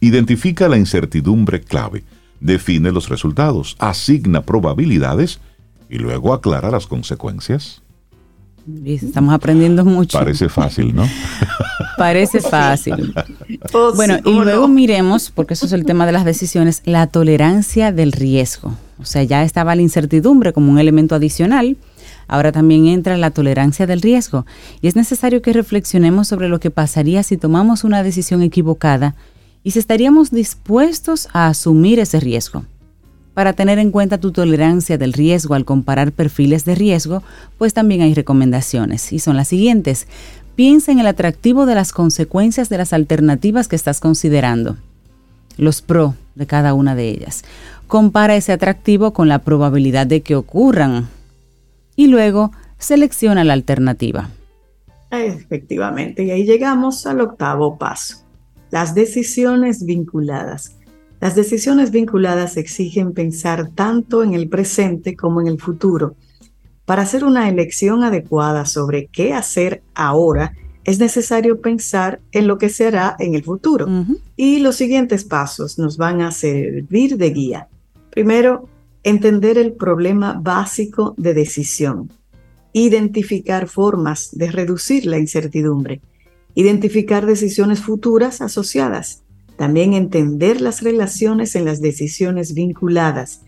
identifica la incertidumbre clave, define los resultados, asigna probabilidades y luego aclara las consecuencias. Estamos aprendiendo mucho. Parece fácil, ¿no? Parece fácil. Oh, bueno, y luego miremos, porque eso es el tema de las decisiones, la tolerancia del riesgo. O sea, ya estaba la incertidumbre como un elemento adicional. Ahora también entra la tolerancia del riesgo. Y es necesario que reflexionemos sobre lo que pasaría si tomamos una decisión equivocada y si estaríamos dispuestos a asumir ese riesgo. Para tener en cuenta tu tolerancia del riesgo al comparar perfiles de riesgo, pues también hay recomendaciones y son las siguientes. Piensa en el atractivo de las consecuencias de las alternativas que estás considerando, los pro de cada una de ellas. Compara ese atractivo con la probabilidad de que ocurran y luego selecciona la alternativa. Efectivamente, y ahí llegamos al octavo paso, las decisiones vinculadas. Las decisiones vinculadas exigen pensar tanto en el presente como en el futuro. Para hacer una elección adecuada sobre qué hacer ahora, es necesario pensar en lo que se hará en el futuro. Y los siguientes pasos nos van a servir de guía. Primero, entender el problema básico de decisión. Identificar formas de reducir la incertidumbre. Identificar decisiones futuras asociadas también entender las relaciones en las decisiones vinculadas,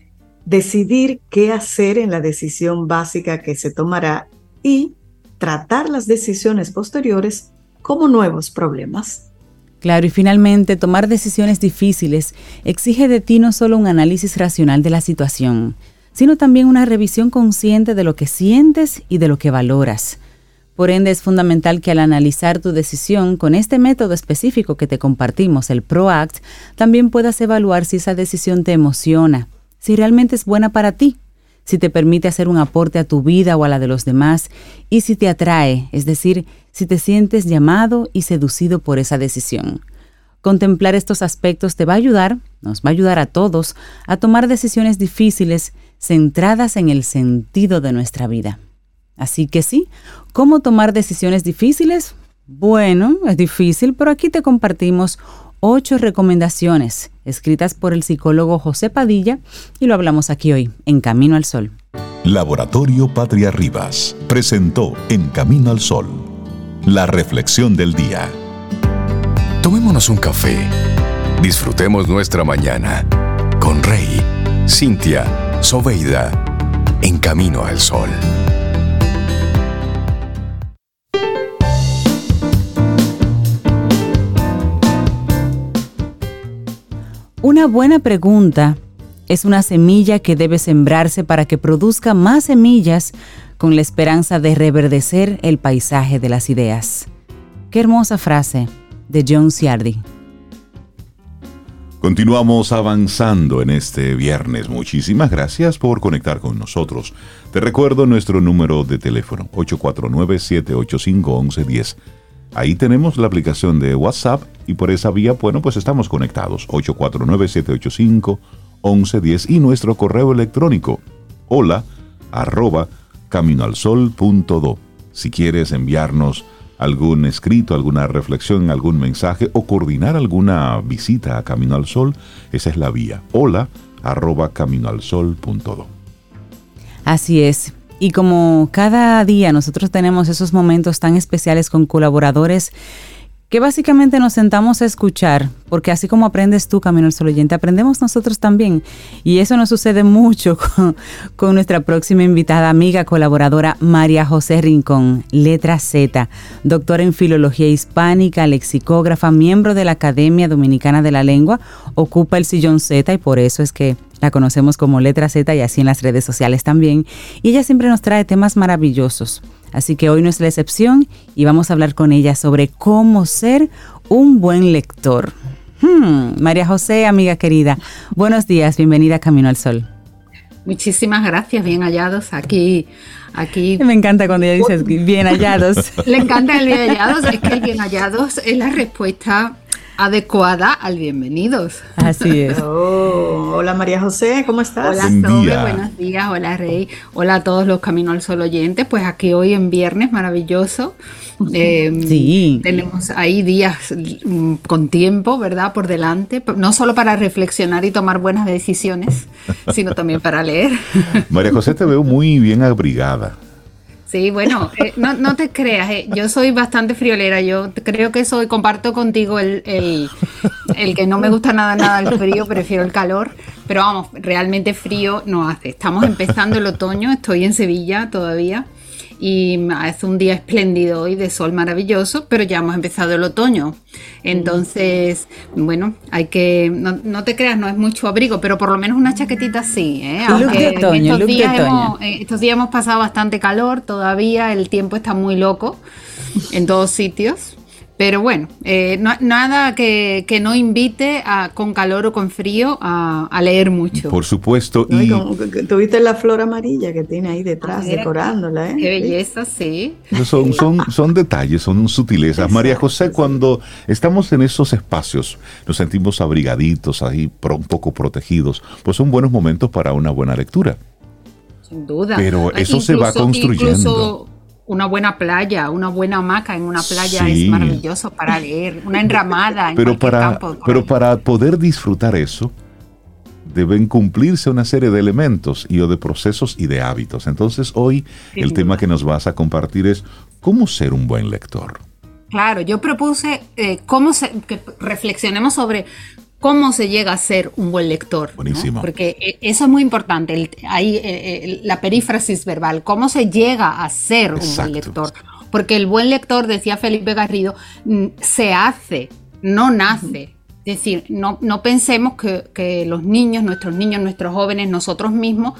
decidir qué hacer en la decisión básica que se tomará y tratar las decisiones posteriores como nuevos problemas. Claro, y finalmente, tomar decisiones difíciles exige de ti no solo un análisis racional de la situación, sino también una revisión consciente de lo que sientes y de lo que valoras. Por ende, es fundamental que al analizar tu decisión con este método específico que te compartimos, el ProAct, también puedas evaluar si esa decisión te emociona, si realmente es buena para ti, si te permite hacer un aporte a tu vida o a la de los demás y si te atrae, es decir, si te sientes llamado y seducido por esa decisión. Contemplar estos aspectos te va a ayudar, nos va a ayudar a todos, a tomar decisiones difíciles centradas en el sentido de nuestra vida. Así que sí, ¿cómo tomar decisiones difíciles? Bueno, es difícil, pero aquí te compartimos ocho recomendaciones escritas por el psicólogo José Padilla y lo hablamos aquí hoy, en Camino al Sol. Laboratorio Patria Rivas presentó En Camino al Sol, la reflexión del día. Tomémonos un café, disfrutemos nuestra mañana con Rey, Cintia, Soveida, en Camino al Sol. Una buena pregunta es una semilla que debe sembrarse para que produzca más semillas con la esperanza de reverdecer el paisaje de las ideas. Qué hermosa frase de John Ciardi. Continuamos avanzando en este viernes. Muchísimas gracias por conectar con nosotros. Te recuerdo nuestro número de teléfono 849-785-1110. Ahí tenemos la aplicación de WhatsApp y por esa vía, bueno, pues estamos conectados. 849-785-1110 y nuestro correo electrónico hola arroba caminoalsol.do. Si quieres enviarnos algún escrito, alguna reflexión, algún mensaje o coordinar alguna visita a Camino al Sol, esa es la vía. Hola arroba caminoalsol.do. Así es. Y como cada día nosotros tenemos esos momentos tan especiales con colaboradores que básicamente nos sentamos a escuchar, porque así como aprendes tú, Camino al Sol Oyente, aprendemos nosotros también. Y eso nos sucede mucho con, nuestra próxima invitada, amiga, colaboradora, María José Rincón, letra Z, doctora en Filología Hispánica, lexicógrafa, miembro de la Academia Dominicana de la Lengua, ocupa el sillón Z y por eso es que la conocemos como Letra Z y así en las redes sociales también. Y ella siempre nos trae temas maravillosos. Así que hoy no es la excepción y vamos a hablar con ella sobre cómo ser un buen lector. Hmm, María José, amiga querida, buenos días, bienvenida a Camino al Sol. Muchísimas gracias, bien hallados aquí. Aquí. Me encanta cuando ella dice bien hallados. Le encanta el bien hallados, es que el bien hallados es la respuesta adecuada al bienvenidos. Así es. Oh, hola María José, ¿cómo estás? Hola Sobe, buenos días, hola Rey, hola a todos los Camino al Sol oyentes, pues aquí hoy en viernes maravilloso. Em, sí. Tenemos ahí días mm, con tiempo, ¿verdad? Por delante, no solo para reflexionar y tomar buenas decisiones, sino también para leer. María José, te veo muy bien abrigada. Sí, bueno, eh, no, no, te creas, eh, yo soy bastante friolera, yo creo que soy, comparto contigo el, el, el, que no me gusta nada, nada el frío, prefiero el calor, pero vamos, realmente frío no hace. Estamos empezando el otoño, estoy en Sevilla todavía y hace un día espléndido y de sol maravilloso, pero ya hemos empezado el otoño. Entonces, bueno, hay que, no, te creas, no es mucho abrigo, pero por lo menos una chaquetita sí. ¿eh? estos, días hemos, eh, estos días hemos pasado bastante calor, todavía el tiempo está muy loco en todos sitios. Pero bueno, eh, nada que, no invite a, con calor o con frío a, leer mucho. Por supuesto. y, tuviste la flor amarilla que tiene ahí detrás, decorándola. ¿eh? Qué belleza, sí. Son, son, son detalles, son sutilezas. María José, cuando estamos en esos espacios, nos sentimos abrigaditos, ahí un poco protegidos, pues son buenos momentos para una buena lectura. Sin duda. Pero eso se va construyendo una buena playa, una buena hamaca en una playa es maravilloso para leer, una enramada en pero para, Pero para poder disfrutar eso, deben cumplirse una serie de elementos y o de procesos y de hábitos. Entonces hoy el tema que nos vas a compartir es cómo ser un buen lector. Claro, yo propuse eh, cómo que reflexionemos sobre cómo se llega a ser un buen lector. Buenísimo. Porque eh, eso es muy importante, ahí eh, eh, la perífrasis verbal, cómo se llega a ser un buen lector. Porque el buen lector, decía Felipe Garrido, mm, se hace, no nace. Es decir, no, no pensemos que, que, los niños, nuestros niños, nuestros jóvenes, nosotros mismos,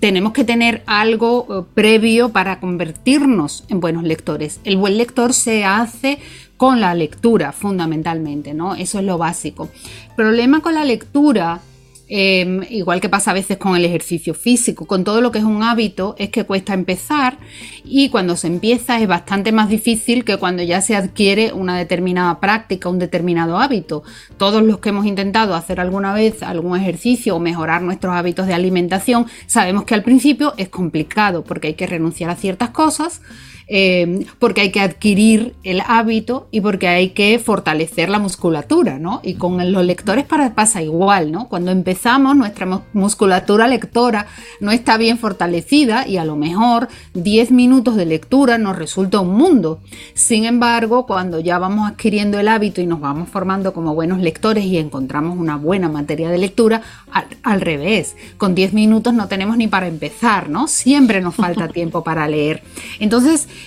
tenemos que tener algo previo para convertirnos en buenos lectores. El buen lector se hace con la lectura fundamentalmente, ¿no? Eso es lo básico. El problema con la lectura, em, igual que pasa a veces con el ejercicio físico, con todo lo que es un hábito, es que cuesta empezar y cuando se empieza es bastante más difícil que cuando ya se adquiere una determinada práctica, un determinado hábito. Todos los que hemos intentado hacer alguna vez algún ejercicio o mejorar nuestros hábitos de alimentación, sabemos que al principio es complicado porque hay que renunciar a ciertas cosas eh, porque hay que adquirir el hábito y porque hay que fortalecer la musculatura, ¿no? Y con los lectores pasa igual, ¿no? Cuando empezamos, nuestra musculatura lectora no está bien fortalecida y a lo mejor 10 minutos de lectura nos resulta un mundo. Sin embargo, cuando ya vamos adquiriendo el hábito y nos vamos formando como buenos lectores y encontramos una buena materia de lectura, al, al revés, con 10 minutos no tenemos ni para empezar, ¿no? Siempre nos falta tiempo para leer. Entonces, Em,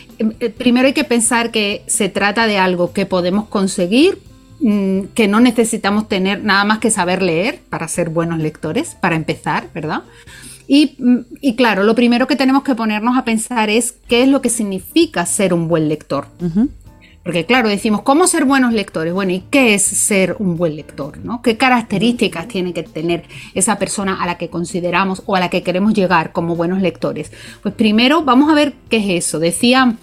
primero hay que pensar que se trata de algo que podemos conseguir, mm, que no necesitamos tener nada más que saber leer para ser buenos lectores, para empezar, ¿verdad? Y, mm, claro, lo primero que tenemos que ponernos a pensar es qué es lo que significa ser un buen lector. Porque claro, decimos, ¿cómo ser buenos lectores? Bueno, ¿y qué es ser un buen lector? ¿no? ¿Qué características tiene que tener esa persona a la que consideramos o a la que queremos llegar como buenos lectores? Pues primero vamos a ver qué es eso. Decía,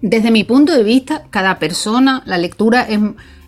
desde mi punto de vista, cada persona, la lectura es,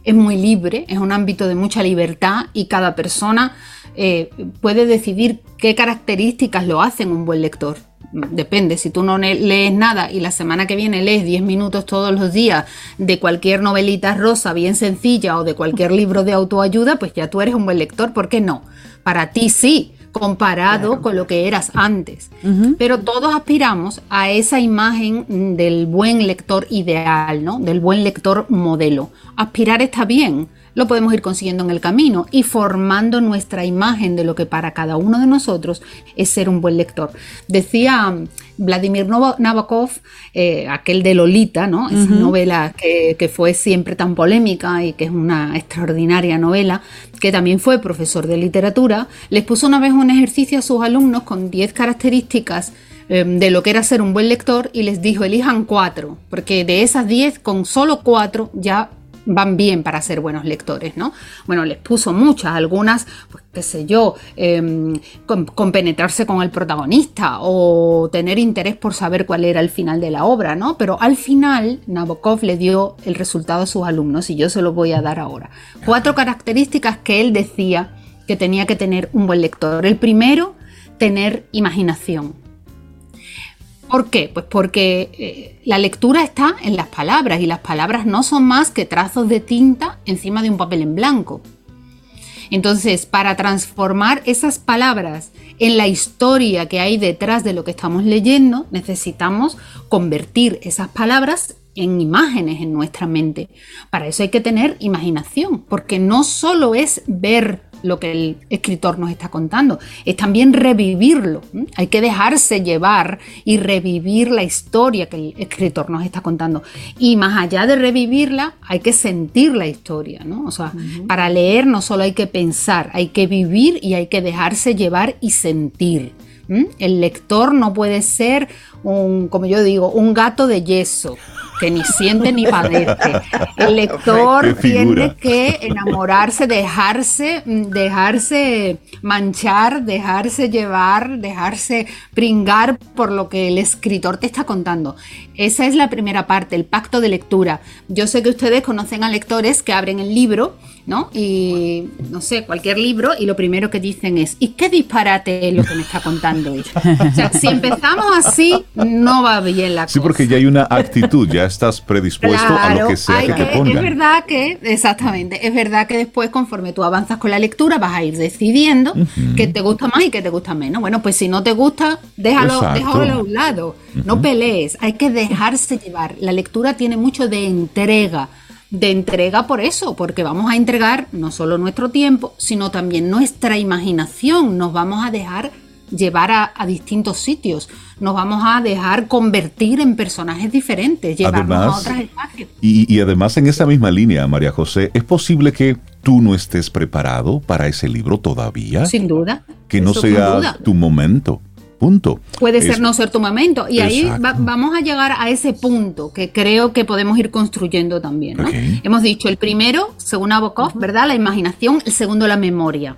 es muy libre, es un ámbito de mucha libertad y cada persona eh, puede decidir qué características lo hacen un buen lector depende, si tú no lees nada y la semana que viene lees 10 minutos todos los días de cualquier novelita rosa bien sencilla o de cualquier libro de autoayuda, pues ya tú eres un buen lector, ¿por qué no? Para ti sí, comparado con lo que eras antes. Pero todos aspiramos a esa imagen del buen lector ideal, ¿no? Del buen lector modelo. Aspirar está bien, lo podemos ir consiguiendo en el camino y formando nuestra imagen de lo que para cada uno de nosotros es ser un buen lector. Decía um, Vladimir Nabokov, eh, aquel de Lolita, ¿no? esa novela que, que, fue siempre tan polémica y que es una extraordinaria novela, que también fue profesor de literatura, les puso una vez un ejercicio a sus alumnos con 10 características em, de lo que era ser un buen lector y les dijo elijan cuatro, porque de esas 10 con solo cuatro ya van bien para ser buenos lectores, ¿no? Bueno, les puso muchas, algunas, pues qué sé yo, em, con, penetrarse con el protagonista o tener interés por saber cuál era el final de la obra, ¿no? Pero al final Nabokov le dio el resultado a sus alumnos y yo se lo voy a dar ahora. Cuatro características que él decía que tenía que tener un buen lector. El primero, tener imaginación. ¿Por qué? Pues porque eh, la lectura está en las palabras y las palabras no son más que trazos de tinta encima de un papel en blanco. Entonces, para transformar esas palabras en la historia que hay detrás de lo que estamos leyendo, necesitamos convertir esas palabras en imágenes en nuestra mente. Para eso hay que tener imaginación, porque no solo es ver lo que el escritor nos está contando, es también revivirlo. Hay que dejarse llevar y revivir la historia que el escritor nos está contando. Y más allá de revivirla, hay que sentir la historia, ¿no? O sea, para leer no solo hay que pensar, hay que vivir y hay que dejarse llevar y sentir. El lector no puede ser un, como yo digo, un gato de yeso que ni siente ni padece. El lector tiene que enamorarse, dejarse, dejarse manchar, dejarse llevar, dejarse pringar por lo que el escritor te está contando. Esa es la primera parte, el pacto de lectura. Yo sé que ustedes conocen a lectores que abren el libro, ¿no? Y no sé, cualquier libro, y lo primero que dicen es, ¿y qué disparate es lo que me está contando ella? O sea, si empezamos así, no va bien la cosa. Sí, porque ya hay una actitud, ya estás predispuesto a lo que sea que, te pongan. Es verdad que, exactamente, es verdad que después, conforme tú avanzas con la lectura, vas a ir decidiendo qué te gusta más y qué te gusta menos. Bueno, pues si no te gusta, déjalo, déjalo a un lado. No pelees, hay que dejarse llevar. La lectura tiene mucho de entrega de entrega por eso, porque vamos a entregar no solo nuestro tiempo, sino también nuestra imaginación. Nos vamos a dejar llevar a, distintos sitios, nos vamos a dejar convertir en personajes diferentes, llevarnos a otros espacios. Y, además en esa misma línea, María José, ¿es posible que tú no estés preparado para ese libro todavía? Sin duda. Que no sea tu momento. Punto. Puede ser no ser tu momento. Y ahí vamos a llegar a ese punto que creo que podemos ir construyendo también. Hemos dicho el primero, según Nabokov, ¿verdad? La imaginación, el segundo, la memoria.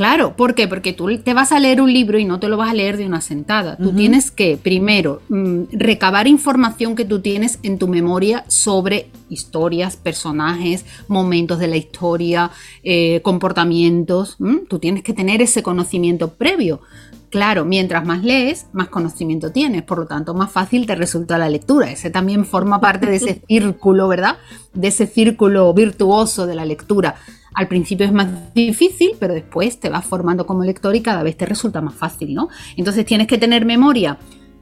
Claro, ¿por qué? Porque tú te vas a leer un libro y no te lo vas a leer de una sentada. Tú tienes que, primero, mm, recabar información que tú tienes en tu memoria sobre historias, personajes, momentos de la historia, eh, comportamientos. Tú tienes que tener ese conocimiento previo. Claro, mientras más lees, más conocimiento tienes, por lo tanto, más fácil te resulta la lectura. Ese también forma parte de ese círculo, ¿verdad? De ese círculo virtuoso de la lectura. Al principio es más difícil, pero después te vas formando como lector y cada vez te resulta más fácil, ¿no? Entonces tienes que tener memoria,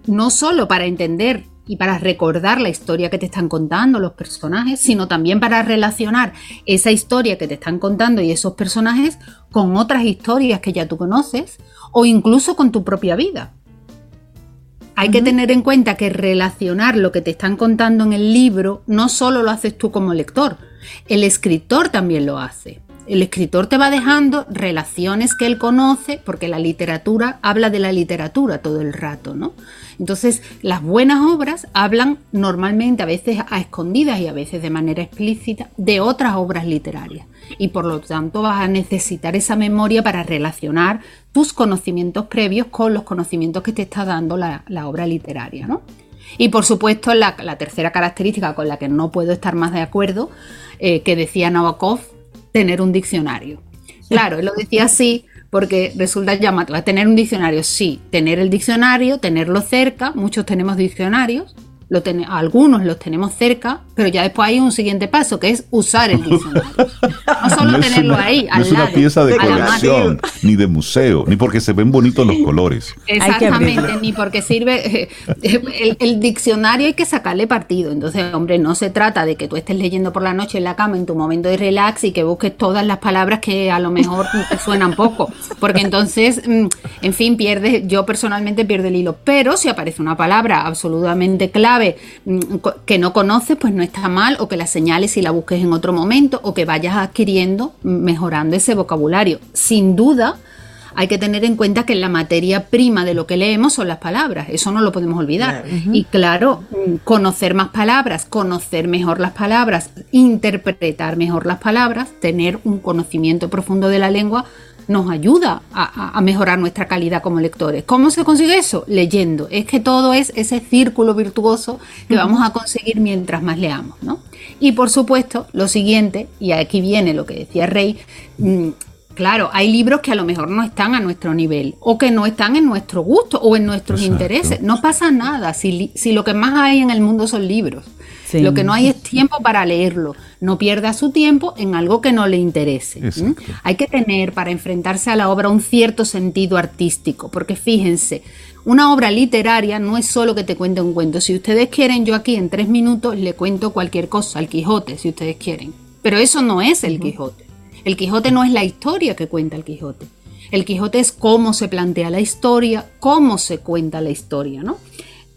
no solo para entender y para recordar la historia que te están contando los personajes, sino también para relacionar esa historia que te están contando y esos personajes con otras historias que ya tú conoces o incluso con tu propia vida. Hay que tener en cuenta que relacionar lo que te están contando en el libro no solo lo haces tú como lector, el escritor también lo hace. El escritor te va dejando relaciones que él conoce, porque la literatura habla de la literatura todo el rato, ¿no? Entonces, las buenas obras hablan normalmente, a veces a escondidas y a veces de manera explícita, de otras obras literarias. Y por lo tanto vas a necesitar esa memoria para relacionar tus conocimientos previos con los conocimientos que te está dando la, obra literaria, ¿no? Y por supuesto, la, tercera característica con la que no puedo estar más de acuerdo, eh, que decía Nabokov, tener un diccionario. Claro, él lo decía así porque resulta llamativo. Tener un diccionario, sí, tener el diccionario, tenerlo cerca, muchos tenemos diccionarios, lo algunos los tenemos cerca, pero ya después hay un siguiente paso que es usar el diccionario. No solo tenerlo ahí, al no es una pieza de colección, ni de museo, ni porque se ven bonitos los colores. Exactamente, ni porque sirve. El, el, diccionario hay que sacarle partido. Entonces, hombre, no se trata de que tú estés leyendo por la noche en la cama en tu momento de relax y que busques todas las palabras que a lo mejor te suenan poco, porque entonces, mm, en fin, pierdes. Yo personalmente pierdo el hilo. Pero si aparece una palabra absolutamente clave Mm, que no conoces, pues no está mal, o que la señales y la busques en otro momento, o que vayas adquiriendo, mm, mejorando ese vocabulario. Sin duda, hay que tener en cuenta que la materia prima de lo que leemos son las palabras, eso no lo podemos olvidar. Y claro, mm, conocer más palabras, conocer mejor las palabras, interpretar mejor las palabras, tener un conocimiento profundo de la lengua, nos ayuda a, mejorar nuestra calidad como lectores. ¿Cómo se consigue eso? Leyendo. Es que todo es ese círculo virtuoso que vamos a conseguir mientras más leamos, ¿no? Y por supuesto, lo siguiente, y aquí viene lo que decía Rey, mm, Claro, hay libros que a lo mejor no están a nuestro nivel o que no están en nuestro gusto o en nuestros intereses. No pasa nada si, si, lo que más hay en el mundo son libros. Lo que no hay es tiempo para leerlo. No pierda su tiempo en algo que no le interese. Hay que tener para enfrentarse a la obra un cierto sentido artístico, porque fíjense, una obra literaria no es solo que te cuente un cuento. Si ustedes quieren, yo aquí en tres minutos le cuento cualquier cosa, al Quijote, si ustedes quieren. Pero eso no es el Quijote. El Quijote no es la historia que cuenta el Quijote. El Quijote es cómo se plantea la historia, cómo se cuenta la historia, ¿no?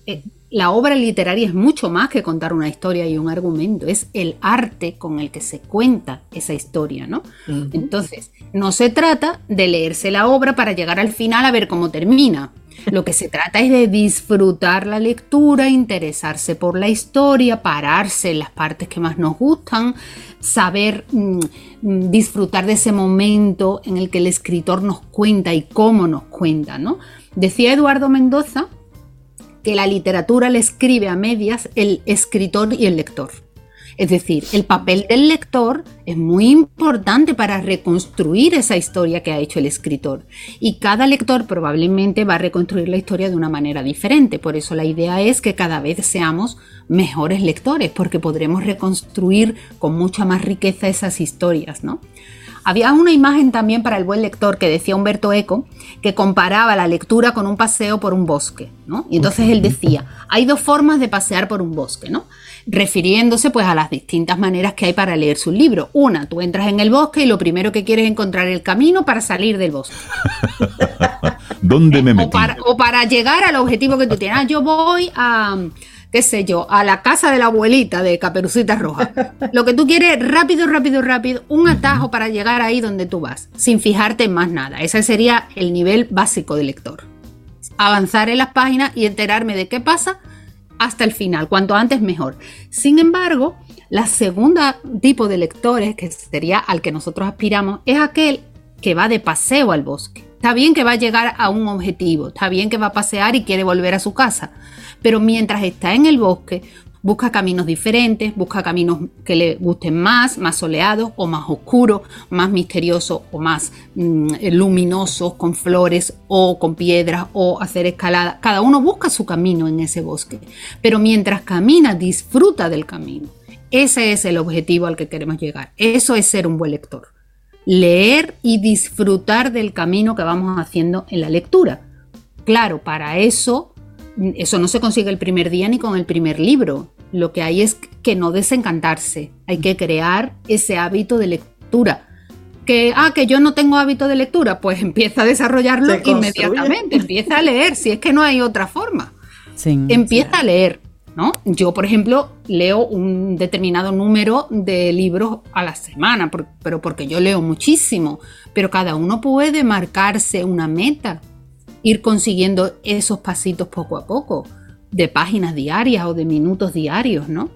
Eh, la obra literaria es mucho más que contar una historia y un argumento, es el arte con el que se cuenta esa historia, ¿no? Entonces, no se trata de leerse la obra para llegar al final a ver cómo termina. Lo que se trata es de disfrutar la lectura, interesarse por la historia, pararse en las partes que más nos gustan, saber mm, mm, disfrutar de ese momento en el que el escritor nos cuenta y cómo nos cuenta, ¿no? Decía Eduardo Mendoza que la literatura le escribe a medias el escritor y el lector. Es decir, el papel del lector es muy importante para reconstruir esa historia que ha hecho el escritor. Y cada lector probablemente va a reconstruir la historia de una manera diferente. Por eso la idea es que cada vez seamos mejores lectores, porque podremos reconstruir con mucha más riqueza esas historias, ¿no? Había una imagen también para el buen lector que decía Humberto Eco, que comparaba la lectura con un paseo por un bosque, ¿no? Y entonces él decía, hay dos formas de pasear por un bosque, ¿no? Refiriéndose pues a las distintas maneras que hay para leer su libro. Una, tú entras en el bosque y lo primero que quieres es encontrar el camino para salir del bosque. ¿Dónde me metí? O para, o para llegar al objetivo que tú tienes. Ah, yo voy a qué sé yo, a la casa de la abuelita de Caperucita Roja. Lo que tú quieres, rápido, rápido, rápido, un atajo para llegar ahí donde tú vas, sin fijarte en más nada. Ese sería el nivel básico del lector. Avanzar en las páginas y enterarme de qué pasa hasta el final, cuanto antes mejor. Sin embargo, la segunda tipo de lectores, que sería al que nosotros aspiramos, es aquel que va de paseo al bosque. Está bien que va a llegar a un objetivo, está bien que va a pasear y quiere volver a su casa, pero mientras está en el bosque, busca caminos diferentes, busca caminos que le gusten más, más soleados o más oscuros, más misteriosos o más mm, luminosos, con flores o con piedras o hacer escalada. Cada uno busca su camino en ese bosque, pero mientras camina, disfruta del camino. Ese es el objetivo al que queremos llegar. Eso es ser un buen lector. Leer y disfrutar del camino que vamos haciendo en la lectura. Claro, para eso eso no se consigue el primer día ni con el primer libro. Lo que hay es que no desencantarse. Hay que crear ese hábito de lectura. Que, ah, que yo no tengo hábito de lectura, pues empieza a desarrollarlo inmediatamente. Empieza a leer, si es que no hay otra forma. empieza a leer. ¿no? Yo, por ejemplo, leo un determinado número de libros a la semana, pero porque yo leo muchísimo. Pero cada uno puede marcarse una meta ir consiguiendo esos pasitos poco a poco, de páginas diarias o de minutos diarios, ¿no?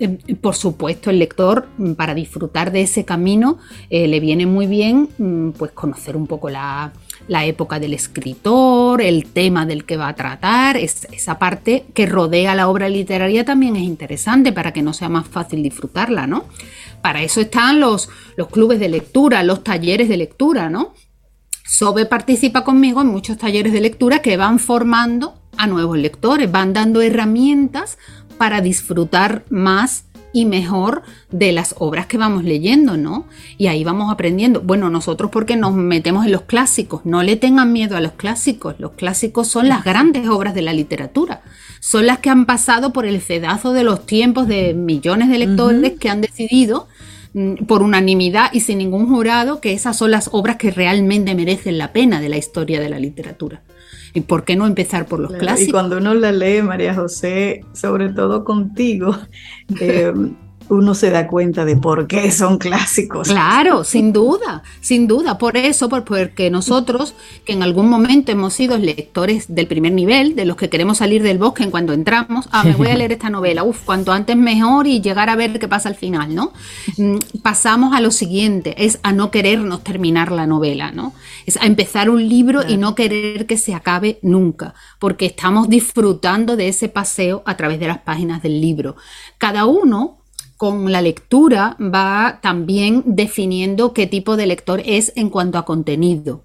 Em, por supuesto, el lector, mm, para disfrutar de ese camino, eh, le viene muy bien mm, pues, conocer un poco la, época del escritor, el tema del que va a tratar, esa parte que rodea la obra literaria también es interesante para que no sea más fácil disfrutarla, ¿no? Para eso están los, los clubes de lectura, los talleres de lectura, ¿no? Sobe participa conmigo en muchos talleres de lectura que van formando a nuevos lectores, van dando herramientas para disfrutar más y mejor de las obras que vamos leyendo, ¿no? Y ahí vamos aprendiendo. Bueno, nosotros porque nos metemos en los clásicos, no le tengan miedo a los clásicos, los clásicos son las grandes obras de la literatura, son las que han pasado por el cedazo de los tiempos de millones de lectores que han decidido por unanimidad y sin ningún jurado que esas son las obras que realmente merecen la pena de la historia de la literatura. ¿Y por qué no empezar por los clásicos? Y cuando uno la lee, María José, sobre todo contigo, eh, uno se da cuenta de por qué son clásicos. Claro, sin duda, sin duda. Por eso, porque nosotros, que en algún momento hemos sido lectores del primer nivel, de los que queremos salir del bosque en cuando entramos, ah, me voy a leer esta novela, uf, cuanto antes mejor y llegar a ver qué pasa al final, ¿no? Mm, pasamos a lo siguiente, es a no querernos terminar la novela, ¿no? Es a empezar un libro y no querer que se acabe nunca, porque estamos disfrutando de ese paseo a través de las páginas del libro. Cada uno con la lectura va también definiendo qué tipo de lector es en cuanto a contenido.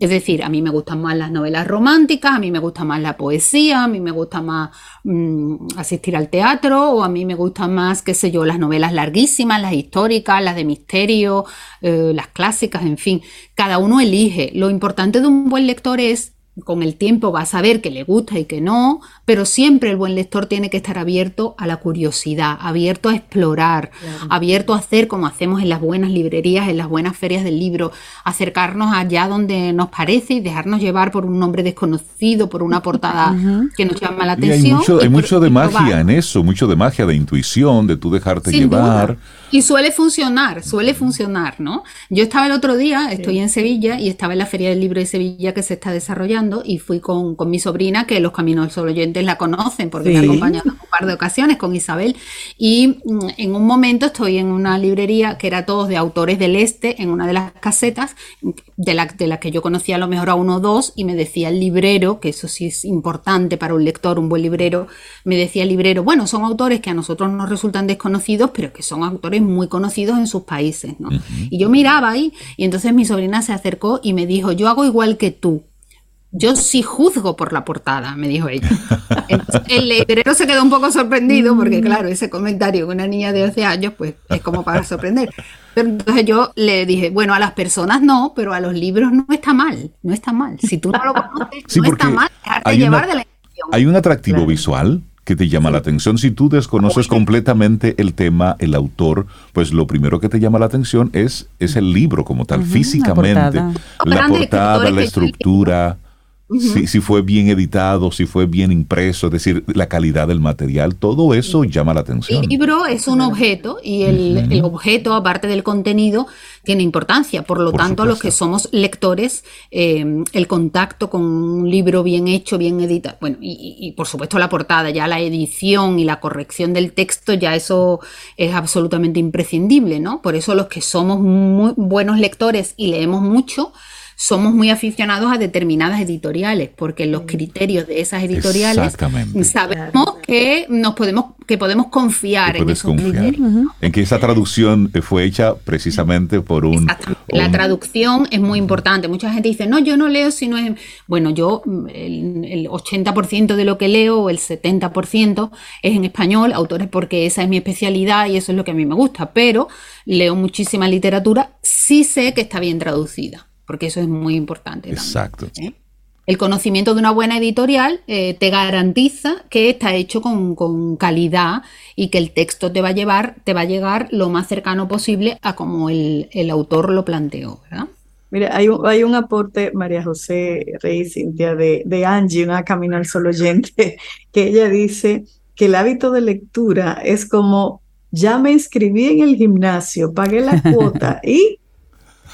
Es decir, a mí me gustan más las novelas románticas, a mí me gusta más la poesía, a mí me gusta más mm, asistir al teatro, o a mí me gustan más, qué sé yo, las novelas larguísimas, las históricas, las de misterio, eh, las clásicas, en fin. Cada uno elige. Lo importante de un buen lector es con el tiempo va a saber que le gusta y que no, pero siempre el buen lector tiene que estar abierto a la curiosidad, abierto a explorar, abierto a hacer como hacemos en las buenas librerías, en las buenas ferias del libro, acercarnos allá donde nos parece y dejarnos llevar por un nombre desconocido, por una portada que nos llama la atención. hay mucho, de magia en eso, mucho de magia, de intuición, de tú dejarte llevar. Y suele funcionar, suele funcionar, ¿no? Yo estaba el otro día, estoy en Sevilla y estaba en la Feria del Libro de Sevilla que se está desarrollando y fui con, mi sobrina, que los Caminos del Sol oyentes la conocen porque me ha acompañado un par de ocasiones con Isabel. Y mm, en un momento estoy en una librería que era todos de autores del este, en una de las casetas, de la, de la que yo conocía a lo mejor a uno o dos, y me decía el librero, que eso sí es importante para un lector, un buen librero, me decía el librero, bueno, son autores que a nosotros nos resultan desconocidos, pero que son autores muy conocidos en sus países, ¿no? Y yo miraba ahí y entonces mi sobrina se acercó y me dijo, yo hago igual que tú. Yo sí juzgo por la portada, me dijo ella. el librero se quedó un poco sorprendido porque, claro, ese comentario con una niña de 11 años, pues es como para sorprender. Pero entonces yo le dije, bueno, a las personas no, pero a los libros no está mal, no está mal. Si tú no lo conoces, no está mal dejarte llevar de la Hay un atractivo visual que te llama la atención. Si tú desconoces completamente el tema, el autor, pues lo primero que te llama la atención es, es el libro como tal, físicamente. La portada, la, estructura. Si, si, fue bien editado, si fue bien impreso, es decir, la calidad del material, todo eso llama la atención. El libro es un objeto y el, objeto, aparte del contenido, tiene importancia. Por lo tanto, a los que somos lectores, eh, el contacto con un libro bien hecho, bien editado, bueno, y, por supuesto la portada, ya la edición y la corrección del texto, ya eso es absolutamente imprescindible, ¿no? Por eso los que somos muy buenos lectores y leemos mucho, somos muy aficionados a determinadas editoriales, porque los criterios de esas editoriales sabemos que nos podemos, que podemos confiar en esos En que esa traducción fue hecha precisamente por un, La traducción es muy importante. Mucha gente dice, no, yo no leo si no es. Bueno, yo el, 80% de lo que leo, o el 70%, es en español, autores porque esa es mi especialidad y eso es lo que a mí me gusta, pero leo muchísima literatura, sí sé que está bien traducida porque eso es muy importante. Exacto. ¿eh? El conocimiento de una buena editorial eh, te garantiza que está hecho con, calidad y que el texto te va a llevar, te va a llegar lo más cercano posible a como el, autor lo planteó, ¿verdad? Mira, hay un, hay un aporte, María José Rey Cintia, de, de Angie, una Camino al Sol oyente, que ella dice que el hábito de lectura es como, ya me inscribí en el gimnasio, pagué la cuota y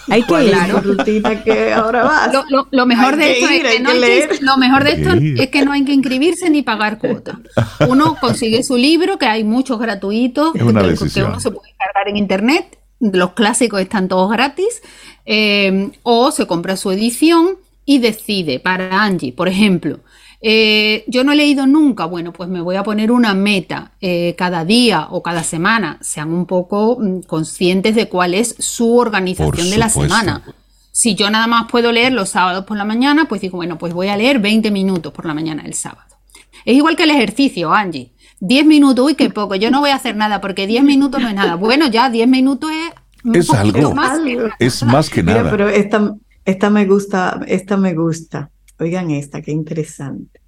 hay que ir. que ahora vas. Lo, mejor de esto es que no hay lo mejor de esto es que no hay que inscribirse ni pagar cuota. Uno consigue su libro, que hay muchos gratuitos, que, uno se puede cargar en internet. Los clásicos están todos gratis. Eh, o se compra su edición y decide para Angie, por ejemplo, eh, yo no he leído nunca, bueno, pues me voy a poner una meta eh, cada día o cada semana. Sean un poco mm, conscientes de cuál es su organización de la semana. Si yo nada más puedo leer los sábados por la mañana, pues digo, bueno, pues voy a leer 20 minutos por la mañana el sábado. Es igual que el ejercicio, Angie. 10 minutos, uy, qué poco, yo no voy a hacer nada porque 10 minutos no es nada. Bueno, ya 10 minutos es... Es algo, más es más que nada. pero esta, esta me gusta, esta me gusta. Oigan esta, qué interesante.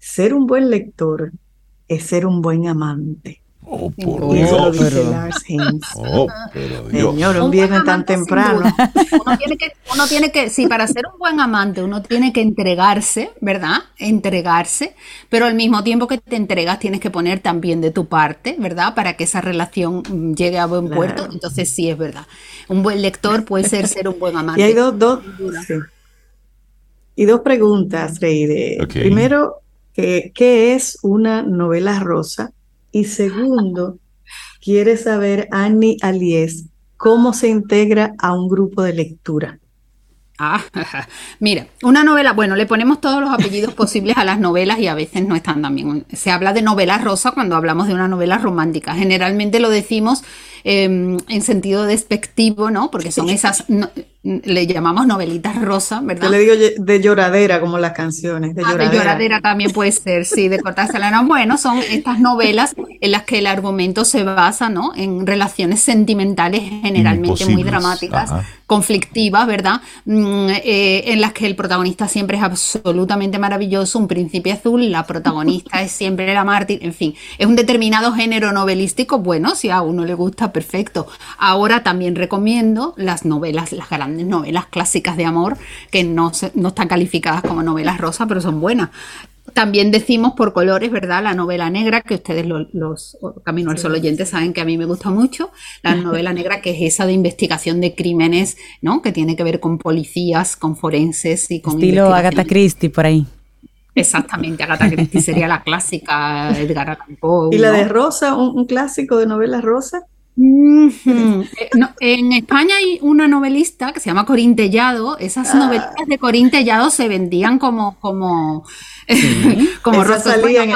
Ser un buen lector es ser un buen amante. Oh, por Dios. Oh, Señor, un viernes tan temprano. Uno tiene, que, uno tiene que, sí, para ser un buen amante, uno tiene que entregarse, ¿verdad? Entregarse, pero al mismo tiempo que te entregas, tienes que poner también de tu parte, ¿verdad? Para que esa relación llegue a buen puerto. Entonces, sí, es verdad. Un buen lector puede ser ser un buen amante. Y hay dos, dos, y dos preguntas, Rey. Primero, ¿qué es una novela rosa? Y segundo, quiere saber Annie Alies cómo se integra a un grupo de lectura. Ah, mira, una novela, bueno, le ponemos todos los apellidos posibles a las novelas y a veces no están tan bien. Se habla de novela rosa cuando hablamos de una novela romántica. Generalmente lo decimos em, en sentido despectivo, ¿no? Porque son esas, le llamamos novelitas rosa, ¿verdad? Yo le digo de lloradera, como las canciones. De, ah, lloradera. también puede ser, sí, de cortársela. No, bueno, son estas novelas en las que el argumento se basa, ¿no? En relaciones sentimentales generalmente muy dramáticas, conflictivas, ¿verdad? Mm, eh, en las que el protagonista siempre es absolutamente maravilloso, un príncipe azul, la protagonista es siempre la mártir, en fin, es un determinado género novelístico, bueno, si a uno le gusta, perfecto. Ahora también recomiendo las novelas, las grandes novelas clásicas de amor que no, no están calificadas como novelas rosa, pero son buenas. También decimos por colores, ¿verdad? La novela negra, que ustedes los, Camino al Sol oyentes saben que a mí me gusta mucho. La novela negra, que es esa de investigación de crímenes, ¿no? Que tiene que ver con policías, con forenses y con... Estilo Agatha Christie, por ahí. Exactamente, Agatha Christie sería la clásica, Edgar Allan Poe. ¿Y la de Rosa, un, un clásico de novela rosa? Eh, en España hay una novelista que se llama Corín Tellado. Esas ah. novelas de Corín Tellado se vendían como, como, como rosas. en,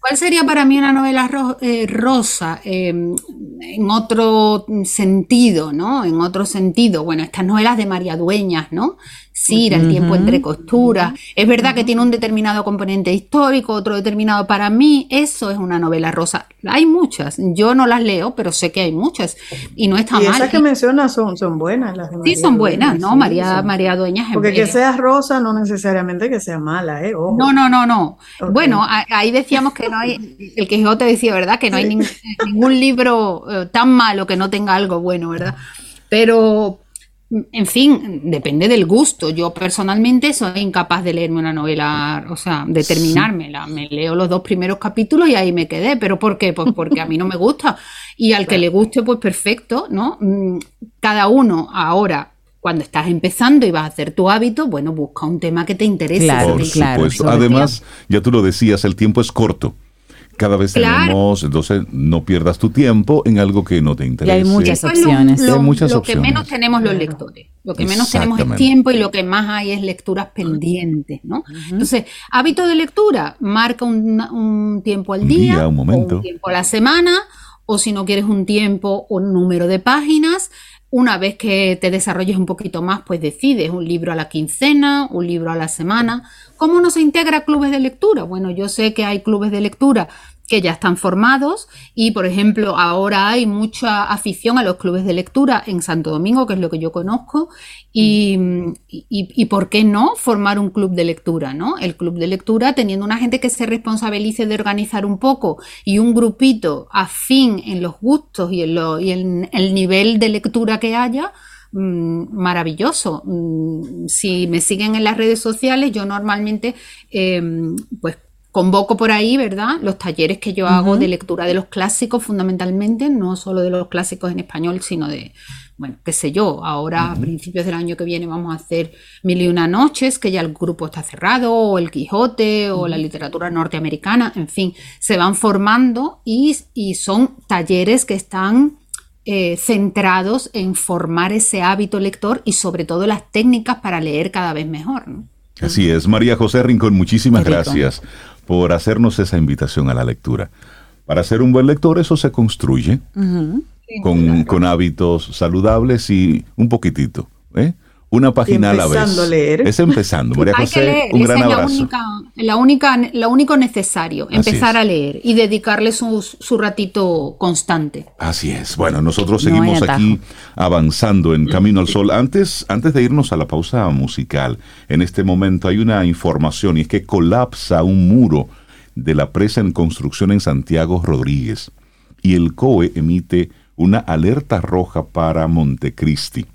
¿Cuál sería para mí una novela eh, rosa? Em, en otro sentido, ¿no? En otro sentido. Bueno, estas novelas de María Dueñas, ¿no? Sí, el tiempo entre costuras. Es verdad que tiene un determinado componente histórico, otro determinado para mí. Eso es una novela rosa. Hay muchas. Yo no las leo, pero sé que hay muchas. Y no está y mal. Esas que mencionas son, son buenas. Las sí, son buenas, ¿no? María, María Dueñas. Porque que sea rosa no necesariamente que sea mala, ¿eh? No, no, no, no. Bueno, ahí decíamos que no hay. El Quijote decía, ¿verdad? Que no hay ningún libro eh, tan malo que no tenga algo bueno, ¿verdad? Pero, en fin, depende del gusto. Yo personalmente soy incapaz de leerme una novela, o sea, de terminármela. Me leo los dos primeros capítulos y ahí me quedé. ¿Pero por qué? Pues porque a mí no me gusta. Y al que le guste, pues perfecto, ¿no? Mm, cada uno ahora cuando estás empezando y vas a hacer tu hábito, bueno, busca un tema que te interese. Claro, claro. Además, ya tú lo decías, el tiempo es corto. Cada vez tenemos, entonces no pierdas tu tiempo en algo que no te interesa. Y hay muchas opciones. Lo, hay muchas lo que menos tenemos los lectores. Lo que menos tenemos es tiempo y lo que más hay es lecturas pendientes, ¿no? Entonces, hábito de lectura, marca un, tiempo al día, un, momento. un tiempo a la semana, o si no quieres un tiempo o un número de páginas. Una vez que te desarrolles un poquito más, pues decides un libro a la quincena, un libro a la semana. ¿Cómo no se integra clubes de lectura? Bueno, yo sé que hay clubes de lectura que ya están formados y, por ejemplo, ahora hay mucha afición a los clubes de lectura en Santo Domingo, que es lo que yo conozco, y, y, ¿por qué no formar un club de lectura? ¿no? El club de lectura, teniendo una gente que se responsabilice de organizar un poco y un grupito afín en los gustos y en, lo, y en el nivel de lectura que haya, mm, maravilloso. Mm, si me siguen en las redes sociales, yo normalmente em, pues convoco por ahí, ¿verdad? Los talleres que yo hago de lectura de los clásicos fundamentalmente, no solo de los clásicos en español, sino de, bueno, qué sé yo, ahora a principios del año que viene vamos a hacer Mil y una noches, que ya el grupo está cerrado, o el Quijote, o la literatura norteamericana, en fin, se van formando y, son talleres que están eh, centrados en formar ese hábito lector y sobre todo las técnicas para leer cada vez mejor. Así es, María José Rincón, muchísimas gracias por hacernos esa invitación a la lectura. Para ser un buen lector eso se construye con, con, hábitos saludables y un poquitito. ¿eh? Una página a la vez. A leer. Es empezando. María José, un gran abrazo. La única, la único necesario, empezar a leer y dedicarle su, su, ratito constante. Así es. Bueno, nosotros seguimos aquí avanzando en Camino al Sol. Antes, antes de irnos a la pausa musical, en este momento hay una información y es que colapsa un muro de la presa en construcción en Santiago Rodríguez y el COE emite una alerta roja para Montecristi.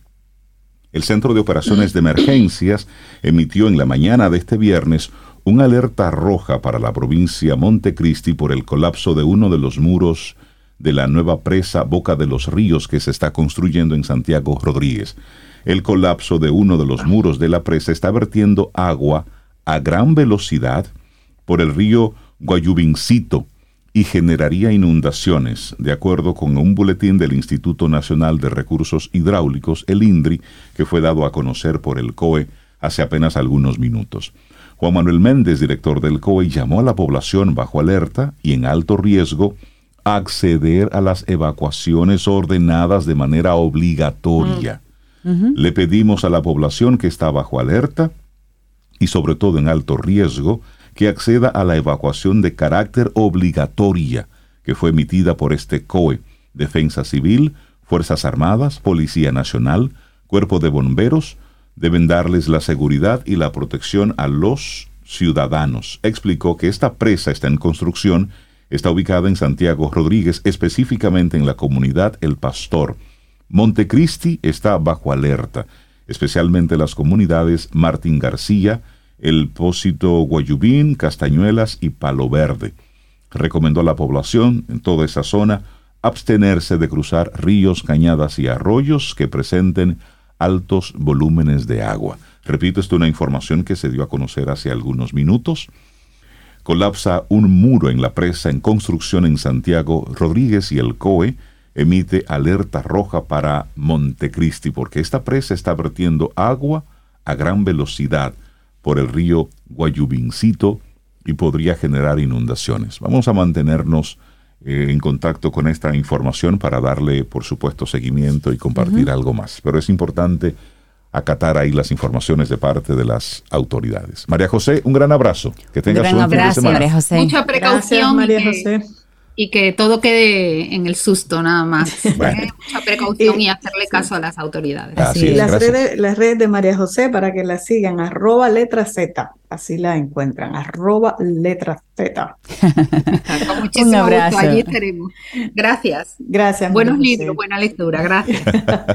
El Centro de Operaciones de Emergencias emitió en la mañana de este viernes una alerta roja para la provincia Montecristi por el colapso de uno de los muros de la nueva presa Boca de los Ríos que se está construyendo en Santiago Rodríguez. El colapso de uno de los muros de la presa está vertiendo agua a gran velocidad por el río Guayubincito, y generaría inundaciones, de acuerdo con un boletín del Instituto Nacional de Recursos Hidráulicos, el INDRI, que fue dado a conocer por el COE hace apenas algunos minutos. Juan Manuel Méndez, director del COE, llamó a la población bajo alerta y en alto riesgo acceder a las evacuaciones ordenadas de manera obligatoria. Le pedimos a la población que está bajo alerta y sobre todo en alto riesgo que acceda a la evacuación de carácter obligatoria que fue emitida por este COE, Defensa Civil, Fuerzas Armadas, Policía Nacional, Cuerpo de Bomberos, deben darles la seguridad y la protección a los ciudadanos. Explicó que esta presa está en construcción, está ubicada en Santiago Rodríguez, específicamente en la comunidad El Pastor. Montecristi está bajo alerta, especialmente las comunidades Martín García, El Pósito Guayubín, Castañuelas y Palo Verde. Recomendó a la población en toda esa zona abstenerse de cruzar ríos, cañadas y arroyos que presenten altos volúmenes de agua. Repito, esto es una información que se dio a conocer hace algunos minutos. Colapsa un muro en la presa en construcción en Santiago Rodríguez y el COE emite alerta roja para Montecristi porque esta presa está vertiendo agua a gran velocidad por el río Guayubincito y podría generar inundaciones. Vamos a mantenernos eh, en contacto con esta información para darle, por supuesto, seguimiento y compartir algo más. Pero es importante acatar ahí las informaciones de parte de las autoridades. María José, un gran abrazo. Que tengas un fin de semana. María José. Mucha precaución. María José y que todo quede en el susto nada más. Mucha precaución y, hacerle caso a las autoridades. Así las, redes, las redes de María José para que la sigan, arroba letra Z, así la encuentran, arroba letra Z. Un abrazo. allí estaremos. Gracias. Gracias. Buenos libros, buena lectura, gracias.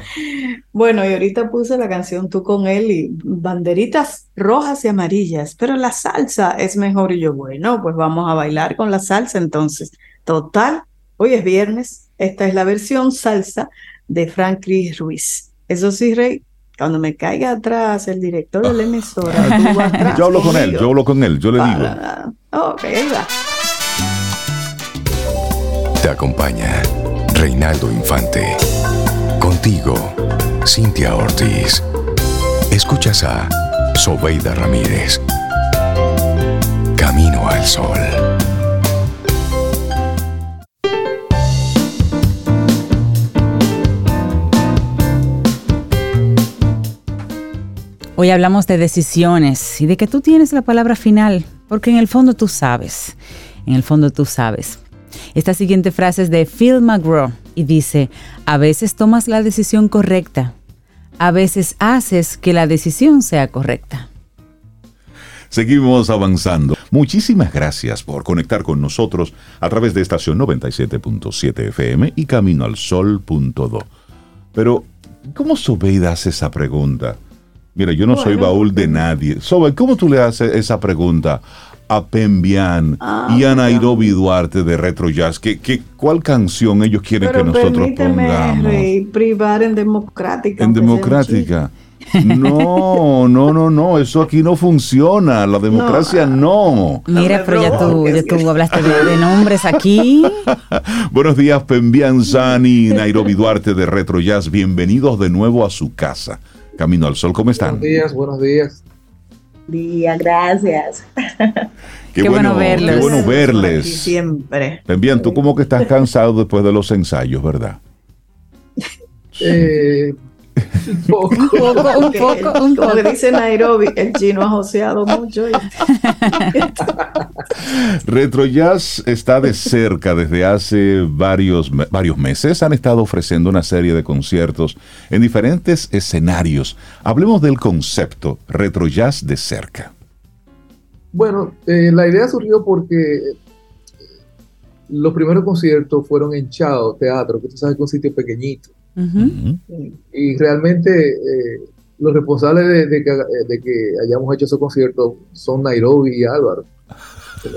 bueno, y ahorita puse la canción Tú con él y banderitas rojas y amarillas, pero la salsa es mejor y yo, bueno, pues vamos a bailar con la salsa entonces. Total, hoy es viernes, esta es la versión salsa de Frank Chris Ruiz. Eso sí, Rey, cuando me caiga atrás el director de la emisora, Yo hablo con él, yo hablo con él, yo le digo. Ok, ahí va. Te acompaña Reinaldo Infante. Contigo, Cintia Ortiz. Escuchas a Sobeida Ramírez. Camino al Sol. Hoy hablamos de decisiones y de que tú tienes la palabra final, porque en el fondo tú sabes, en el fondo tú sabes. Esta siguiente frase es de Phil McGraw y dice, a veces tomas la decisión correcta, a veces haces que la decisión sea correcta. Seguimos avanzando. Muchísimas gracias por conectar con nosotros a través de estación 97.7 FM y camino al sol.do. Pero, ¿cómo Sobeida hace esa pregunta? Mira, yo no soy baúl de nadie. Sobe, ¿cómo tú le haces esa pregunta a Pembian ah, y a Nairobi Duarte de Retro Jazz? ¿Qué, qué, cuál canción ellos quieren que nosotros pongamos? Rey, privar en democrática. En democrática. No, no, no, no, eso aquí no funciona, la democracia no. Mira, pero ya tú, ya tú hablaste de, nombres aquí. Buenos días, Pembian Sani, Nairobi Duarte de Retro Jazz, bienvenidos de nuevo a su casa. Camino al Sol, ¿cómo están? Buenos días, buenos días. Día, gracias. Qué, bueno, verles. Qué bueno verles. siempre. Bien, tú como que estás cansado después de los ensayos, ¿verdad? Eh, un poco, un poco, un Como dice Nairobi, el chino ha joseado mucho. Retro Jazz está de cerca desde hace varios, varios meses. Han estado ofreciendo una serie de conciertos en diferentes escenarios. Hablemos del concepto Retro Jazz de cerca. Bueno, eh, la idea surgió porque los primeros conciertos fueron en Chao Teatro, que tú sabes que es un sitio pequeñito. Y realmente eh, los responsables de, que, hayamos hecho esos conciertos son Nairobi y Álvaro.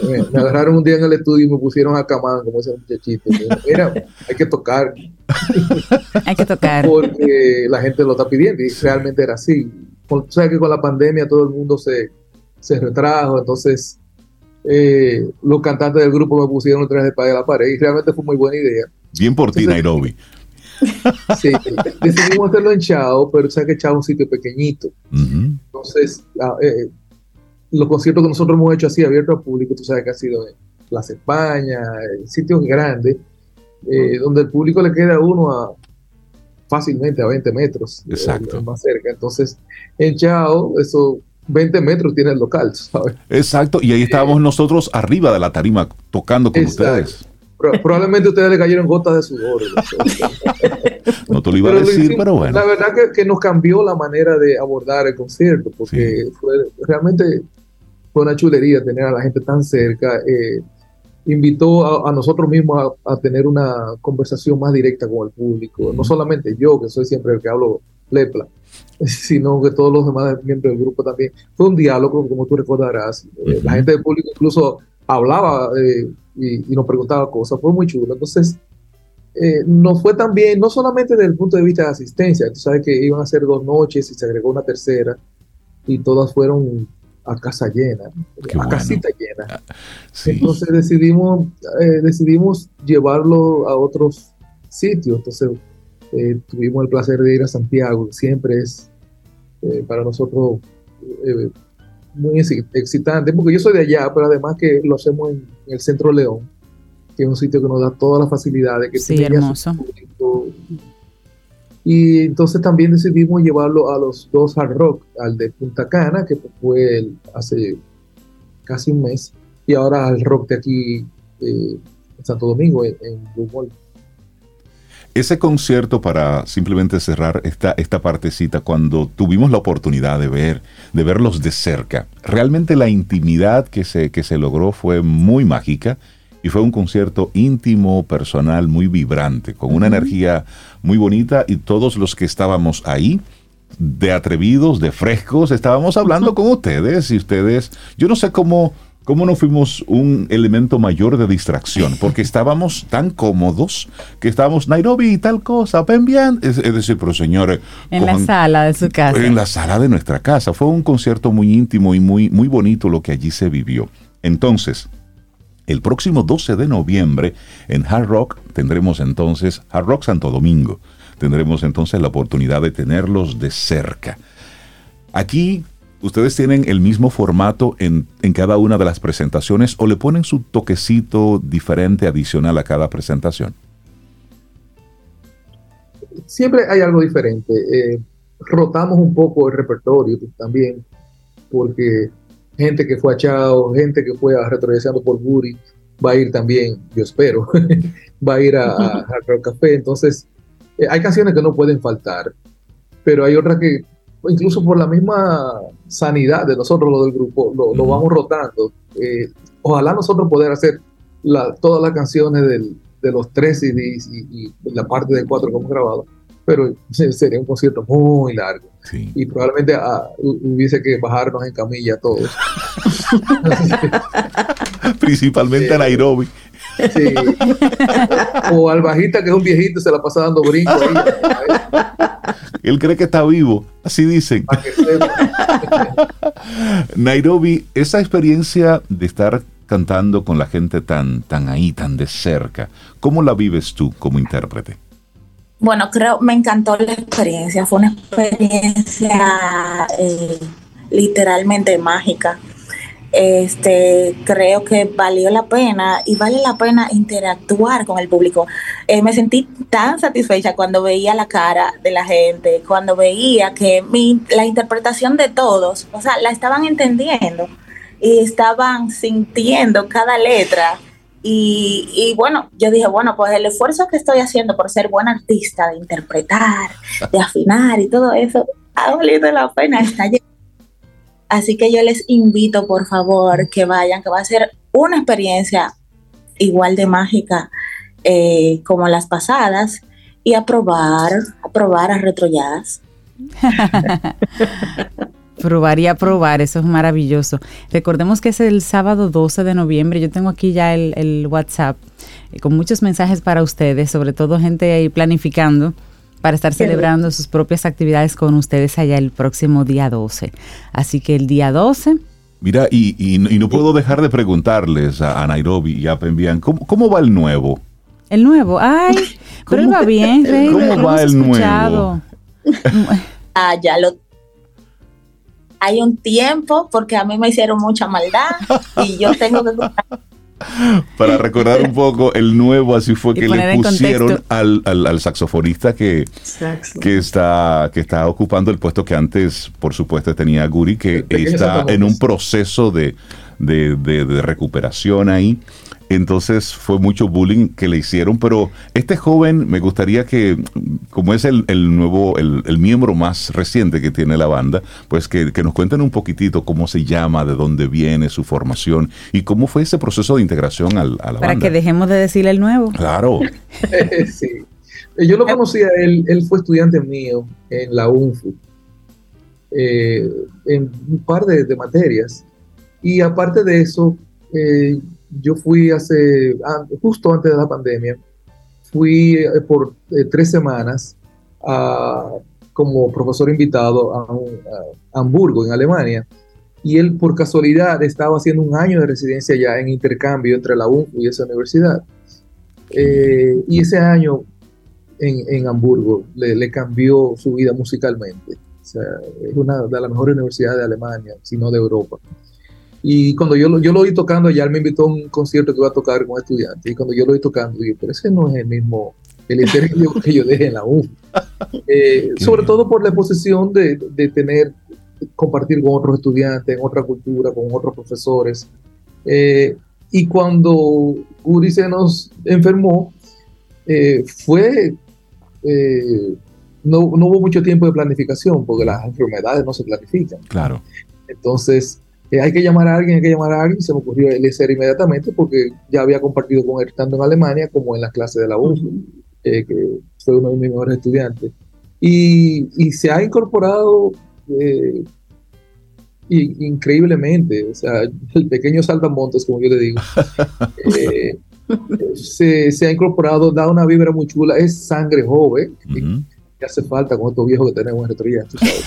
Me, agarraron un día en el estudio y me pusieron a camar como ese muchachito. Mira, hay que tocar. hay que tocar. Porque la gente lo está pidiendo y realmente era así. O sea que con la pandemia todo el mundo se, se retrajo, entonces eh, los cantantes del grupo me pusieron detrás de la pared y realmente fue muy buena idea. Bien por ti, Nairobi. Sí, decidimos hacerlo en Chao, pero sabes que Chao es un sitio pequeñito. Entonces, eh, los conciertos que nosotros hemos hecho así, abiertos al público, tú sabes que ha sido en Plaza España, en sitios grandes. eh, donde el público le queda a uno a, fácilmente a 20 metros. Eh, Exacto. más cerca. Entonces, en Chao, eso 20 metros tiene el local, ¿sabes? Exacto, y ahí estábamos nosotros arriba de la tarima tocando con ustedes. Probablemente ustedes le cayeron gotas de sudor. no te lo iba a decir, pero bueno. La verdad que, nos cambió la manera de abordar el concierto, porque fue realmente fue una chulería tener a la gente tan cerca. Eh, invitó a, nosotros mismos a, tener una conversación más directa con el público. No solamente yo, que soy siempre el que hablo lepla, sino que todos los demás miembros del grupo también. Fue un diálogo, como tú recordarás. Eh, la gente del público incluso hablaba eh, y, nos preguntaba cosas. Fue muy chulo. Entonces, eh, nos fue también, no solamente desde el punto de vista de asistencia, tú sabes que iban a ser dos noches y se agregó una tercera y todas fueron a casa llena, a casita llena. Ah, Entonces decidimos, eh, decidimos llevarlo a otros sitios. Entonces eh, tuvimos el placer de ir a Santiago, siempre es eh, para nosotros muy excitante, porque yo soy de allá, pero además que lo hacemos en, el Centro León, que es un sitio que nos da todas las facilidades, que sí, hermoso. Y entonces también decidimos llevarlo a los dos hard rock, al de Punta Cana, que fue hace casi un mes, y ahora al rock de aquí eh, en Santo Domingo, en, en Ese concierto, para simplemente cerrar esta, esta partecita, cuando tuvimos la oportunidad de ver, de verlos de cerca, realmente la intimidad que se, que se logró fue muy mágica y fue un concierto íntimo, personal, muy vibrante, con una energía muy bonita y todos los que estábamos ahí, de atrevidos, de frescos, estábamos hablando con ustedes y ustedes, yo no sé cómo, cómo no fuimos un elemento mayor de distracción, porque estábamos tan cómodos que estábamos Nairobi y tal cosa, ven bien, es, decir, pero señores... En la sala de su casa. En la sala de nuestra casa. Fue un concierto muy íntimo y muy, muy bonito lo que allí se vivió. Entonces, el próximo 12 de noviembre en Hard Rock tendremos entonces, Hard Rock Santo Domingo, tendremos entonces la oportunidad de tenerlos de cerca. Aquí ustedes tienen el mismo formato en, cada una de las presentaciones o le ponen su toquecito diferente, adicional a cada presentación. Siempre hay algo diferente. Eh, rotamos un poco el repertorio también, porque gente que fue a Chao, gente que fue a Retrodeseando por Buri, va a ir también, yo espero, va a ir a, a, Café. Entonces, eh, hay canciones que no pueden faltar, pero hay otras que, incluso por la misma sanidad de nosotros, lo del grupo, lo, vamos rotando. Eh, ojalá nosotros poder hacer todas las canciones de los tres CDs y, y la parte del cuatro que hemos grabado pero sería un concierto muy largo. Y probablemente ah, hubiese que bajarnos en camilla todos. Principalmente a Nairobi. Sí. O al bajista, que es un viejito, se la pasa dando brinco Él cree que está vivo, así dicen. Nairobi, esa experiencia de estar cantando con la gente tan, tan ahí, tan de cerca, ¿cómo la vives tú como intérprete? Bueno, creo, me encantó la experiencia, fue una experiencia eh, literalmente mágica. Este, creo que valió la pena y vale la pena interactuar con el público. Eh, me sentí tan satisfecha cuando veía la cara de la gente, cuando veía que mi, la interpretación de todos, o sea, la estaban entendiendo y estaban sintiendo cada letra y, bueno, yo dije, bueno, pues el esfuerzo que estoy haciendo por ser buena artista, de interpretar, de afinar y todo eso, ha valido la pena, está Así que yo les invito, por favor, que vayan, que va a ser una experiencia igual de mágica eh, como las pasadas y a probar, a probar a retrolladas. Probar y aprobar, eso es maravilloso. Recordemos que es el sábado 12 de noviembre. Yo tengo aquí ya el, WhatsApp eh, con muchos mensajes para ustedes, sobre todo gente ahí planificando para estar celebrando sus propias actividades con ustedes allá el próximo día 12. Así que el día 12... Mira, y, no puedo dejar de preguntarles a, Nairobi y a Pembian, ¿cómo, va el nuevo? El nuevo, ay, pero él va bien, Rey. ¿Cómo va el nuevo? ah, ya lo hay un tiempo porque a mí me hicieron mucha maldad y yo tengo que Para recordar un poco el nuevo, así fue que le pusieron al, al, saxofonista que, que, está, que está ocupando el puesto que antes, por supuesto, tenía Guri, que está en un proceso de, de, de recuperación ahí. Entonces fue mucho bullying que le hicieron, pero este joven me gustaría que, como es el, nuevo, el, miembro más reciente que tiene la banda, pues que, nos cuenten un poquitito cómo se llama, de dónde viene, su formación y cómo fue ese proceso de integración al, a la banda. Para que dejemos de decirle el nuevo. Claro. sí. Yo lo conocía, él, él fue estudiante mío en la UNFU, eh, en un par de, de materias. Y aparte de eso, eh, yo fui hace, justo antes de la pandemia, fui eh, por eh, tres semanas como profesor invitado a, Hamburgo, en Alemania, y él por casualidad estaba haciendo un año de residencia ya en intercambio entre la UNFU y esa universidad. Eh, y ese año en, Hamburgo le, cambió su vida musicalmente. Es una de las mejores universidades de Alemania, si no de Europa. Y cuando yo, yo lo oí tocando, ya él me invitó a un concierto que iba a tocar con estudiantes. Y cuando yo lo oí tocando, dije, pero ese no es el mismo, el interés que yo dejé en la U. Eh, sobre todo por la exposición de, de, tener, compartir con otros estudiantes, en otra cultura, con otros profesores. Eh, y cuando Uri se nos enfermó, eh, fue, no, no, hubo mucho tiempo de planificación, porque las enfermedades no se planifican. Claro. Entonces, hay que llamar a alguien, hay que llamar a alguien, se me ocurrió Eliezer inmediatamente porque ya había compartido con él estando en Alemania como en las clases de la U, eh, que fue uno de mis mejores estudiantes. Y, y se ha incorporado eh, increíblemente, o sea, el pequeño saltamontes, como yo le digo, eh, se, se, ha incorporado, da una vibra muy chula, es sangre joven, que hace falta con estos viejos que tenemos en Retro tú sabes.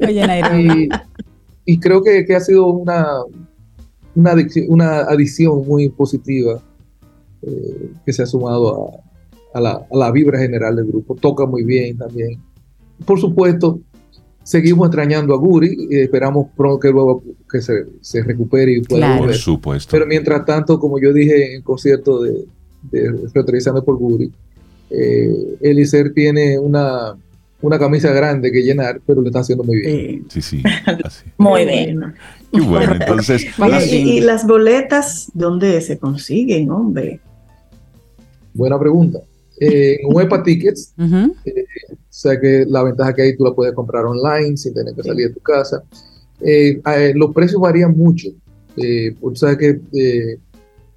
Y creo que, que, ha sido una, una, adición, una adición muy positiva eh, que se ha sumado a, a, la, a, la, vibra general del grupo. Toca muy bien también. Por supuesto, seguimos extrañando a Guri y esperamos pronto que luego que se, se recupere y pueda claro. Por supuesto. Pero mientras tanto, como yo dije en el concierto de, de por Guri, eh, Elicer tiene una una camisa grande que llenar, pero lo está haciendo muy bien. Sí, sí. muy bien. Y bueno, entonces. ¿Y, las boletas dónde se consiguen, hombre? Buena pregunta. Eh, en Huepa Tickets, eh, o sea que la ventaja que hay tú la puedes comprar online sin tener que salir de tu casa. Eh, los precios varían mucho. Eh, o sea que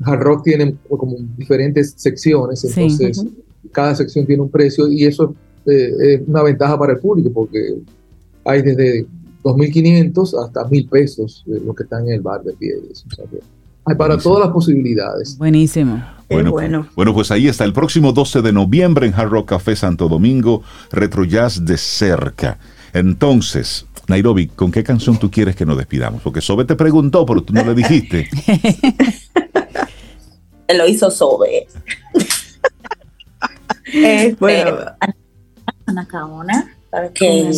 Hard Rock tiene como diferentes secciones, entonces cada sección tiene un precio y eso eh, es una ventaja para el público porque hay desde 2.500 hasta 1.000 pesos eh, los que están en el bar de pieles. hay para todas las posibilidades. Buenísimo. Bueno, bueno. bueno, pues ahí está. El próximo 12 de noviembre en Hard Rock Café Santo Domingo, Retro Jazz de cerca. Entonces, Nairobi, ¿con qué canción tú quieres que nos despidamos? Porque Sobe te preguntó, pero tú no le dijiste. Lo hizo Sobe. Este, bueno, Anacaona para que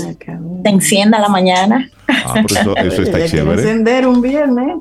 te encienda la mañana. Ah, eso, eso está chévere. Encender un viernes.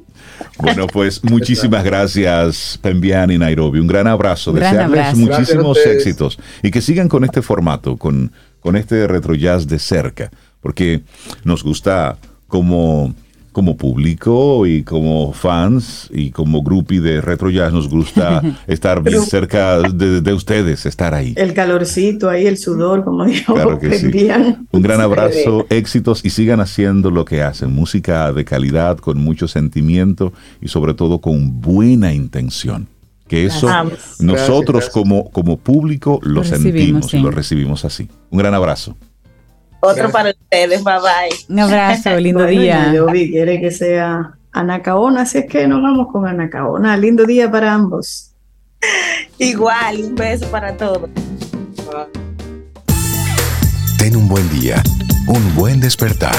Bueno, pues muchísimas gracias, Pembian y Nairobi. Un gran abrazo. Desearles muchísimos éxitos y que sigan con este formato, con, con este retro jazz de cerca, porque nos gusta como como público y como fans y como groupie de Retro Jazz nos gusta estar bien cerca de, ustedes, estar ahí. El calorcito ahí, el sudor, como dijo. Claro que sí. Un gran abrazo, éxitos y sigan haciendo lo que hacen. Música de calidad, con mucho sentimiento y sobre todo con buena intención. Que eso nosotros Como, como público lo, sentimos y lo recibimos así. Un gran abrazo. Otro para ustedes, bye bye. Un abrazo, lindo día. Yo vi, quiere que sea Anacaona, así es que nos vamos con Anacaona. Lindo día para ambos. Igual, un beso para todos. Ten un buen día, un buen despertar.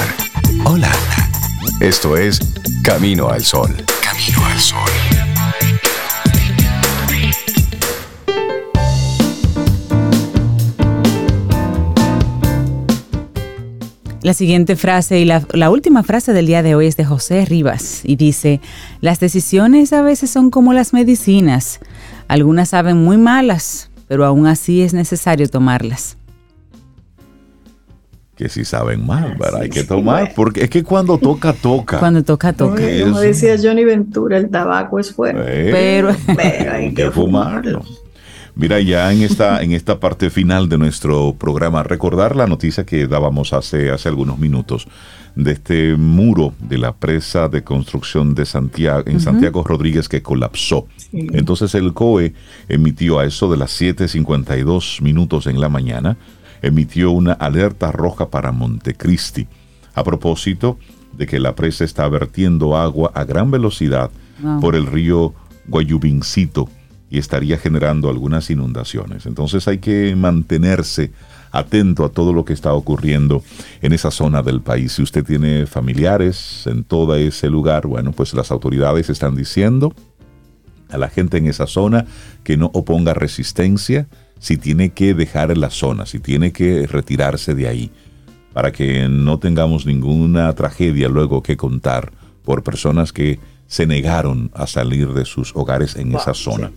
Hola. Esto es Camino al Sol. Camino al Sol. La siguiente frase y la, la, última frase del día de hoy es de José Rivas y dice, las decisiones a veces son como las medicinas, algunas saben muy malas, pero aún así es necesario tomarlas que si saben mal, ¿verdad? Hay que tomar, porque es que cuando toca, toca. Cuando toca, toca. Como decía Johnny Ventura, el tabaco es fuerte. pero, hay que fumarlo. Mira, ya en esta, en esta parte final de nuestro programa, recordar la noticia que dábamos hace, hace algunos minutos de este muro de la presa de construcción de Santiago, en Santiago Rodríguez que colapsó. Entonces el COE emitió a eso de las 7.52 minutos en la mañana emitió una alerta roja para Montecristi, a propósito de que la presa está vertiendo agua a gran velocidad por el río Guayubincito y estaría generando algunas inundaciones. Entonces hay que mantenerse atento a todo lo que está ocurriendo en esa zona del país. Si usted tiene familiares en todo ese lugar, bueno, pues las autoridades están diciendo a la gente en esa zona que no oponga resistencia, si tiene que dejar la zona, si tiene que retirarse de ahí, para que no tengamos ninguna tragedia luego que contar por personas que se negaron a salir de sus hogares en esa zona.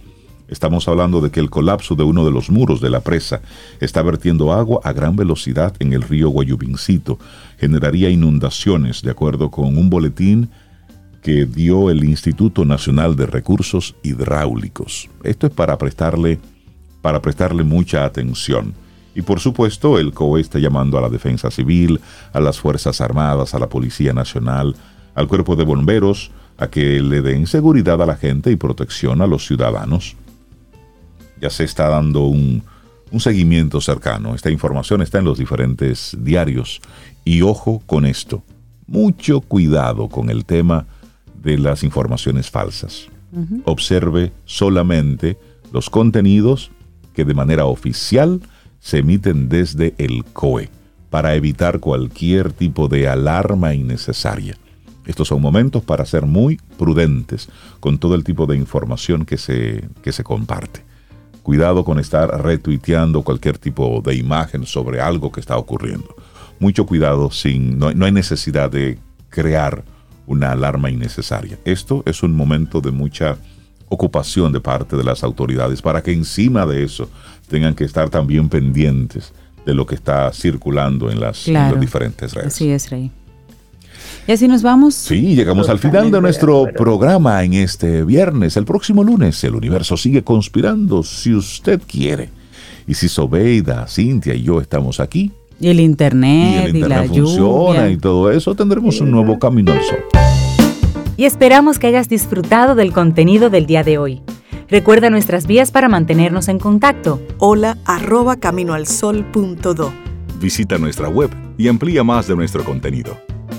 Estamos hablando de que el colapso de uno de los muros de la presa está vertiendo agua a gran velocidad en el río Guayubincito. Generaría inundaciones, de acuerdo con un boletín que dio el Instituto Nacional de Recursos Hidráulicos. Esto es para prestarle para prestarle mucha atención. Y por supuesto, el COE está llamando a la Defensa Civil, a las Fuerzas Armadas, a la Policía Nacional, al Cuerpo de Bomberos, a que le den seguridad a la gente y protección a los ciudadanos. Ya se está dando un, un seguimiento cercano. Esta información está en los diferentes diarios. Y ojo con esto, mucho cuidado con el tema de las informaciones falsas. Observe solamente los contenidos que de manera oficial se emiten desde el COE para evitar cualquier tipo de alarma innecesaria. Estos son momentos para ser muy prudentes con todo el tipo de información que se, que se comparte. Cuidado con estar retuiteando cualquier tipo de imagen sobre algo que está ocurriendo. Mucho cuidado, sin, no, no hay necesidad de crear una alarma innecesaria. Esto es un momento de mucha ocupación de parte de las autoridades para que encima de eso tengan que estar también pendientes de lo que está circulando en las, diferentes redes. Así es, Rey. Y así nos vamos. Sí, llegamos al final de nuestro programa en este viernes. El próximo lunes el universo sigue conspirando si usted quiere. Y si Sobeida, Cintia y yo estamos aquí. Y el internet, y, el internet funciona y todo eso, tendremos un nuevo camino al sol y esperamos que hayas disfrutado del contenido del día de hoy. Recuerda nuestras vías para mantenernos en contacto. Hola arroba caminoalsol.do. Visita nuestra web y amplía más de nuestro contenido.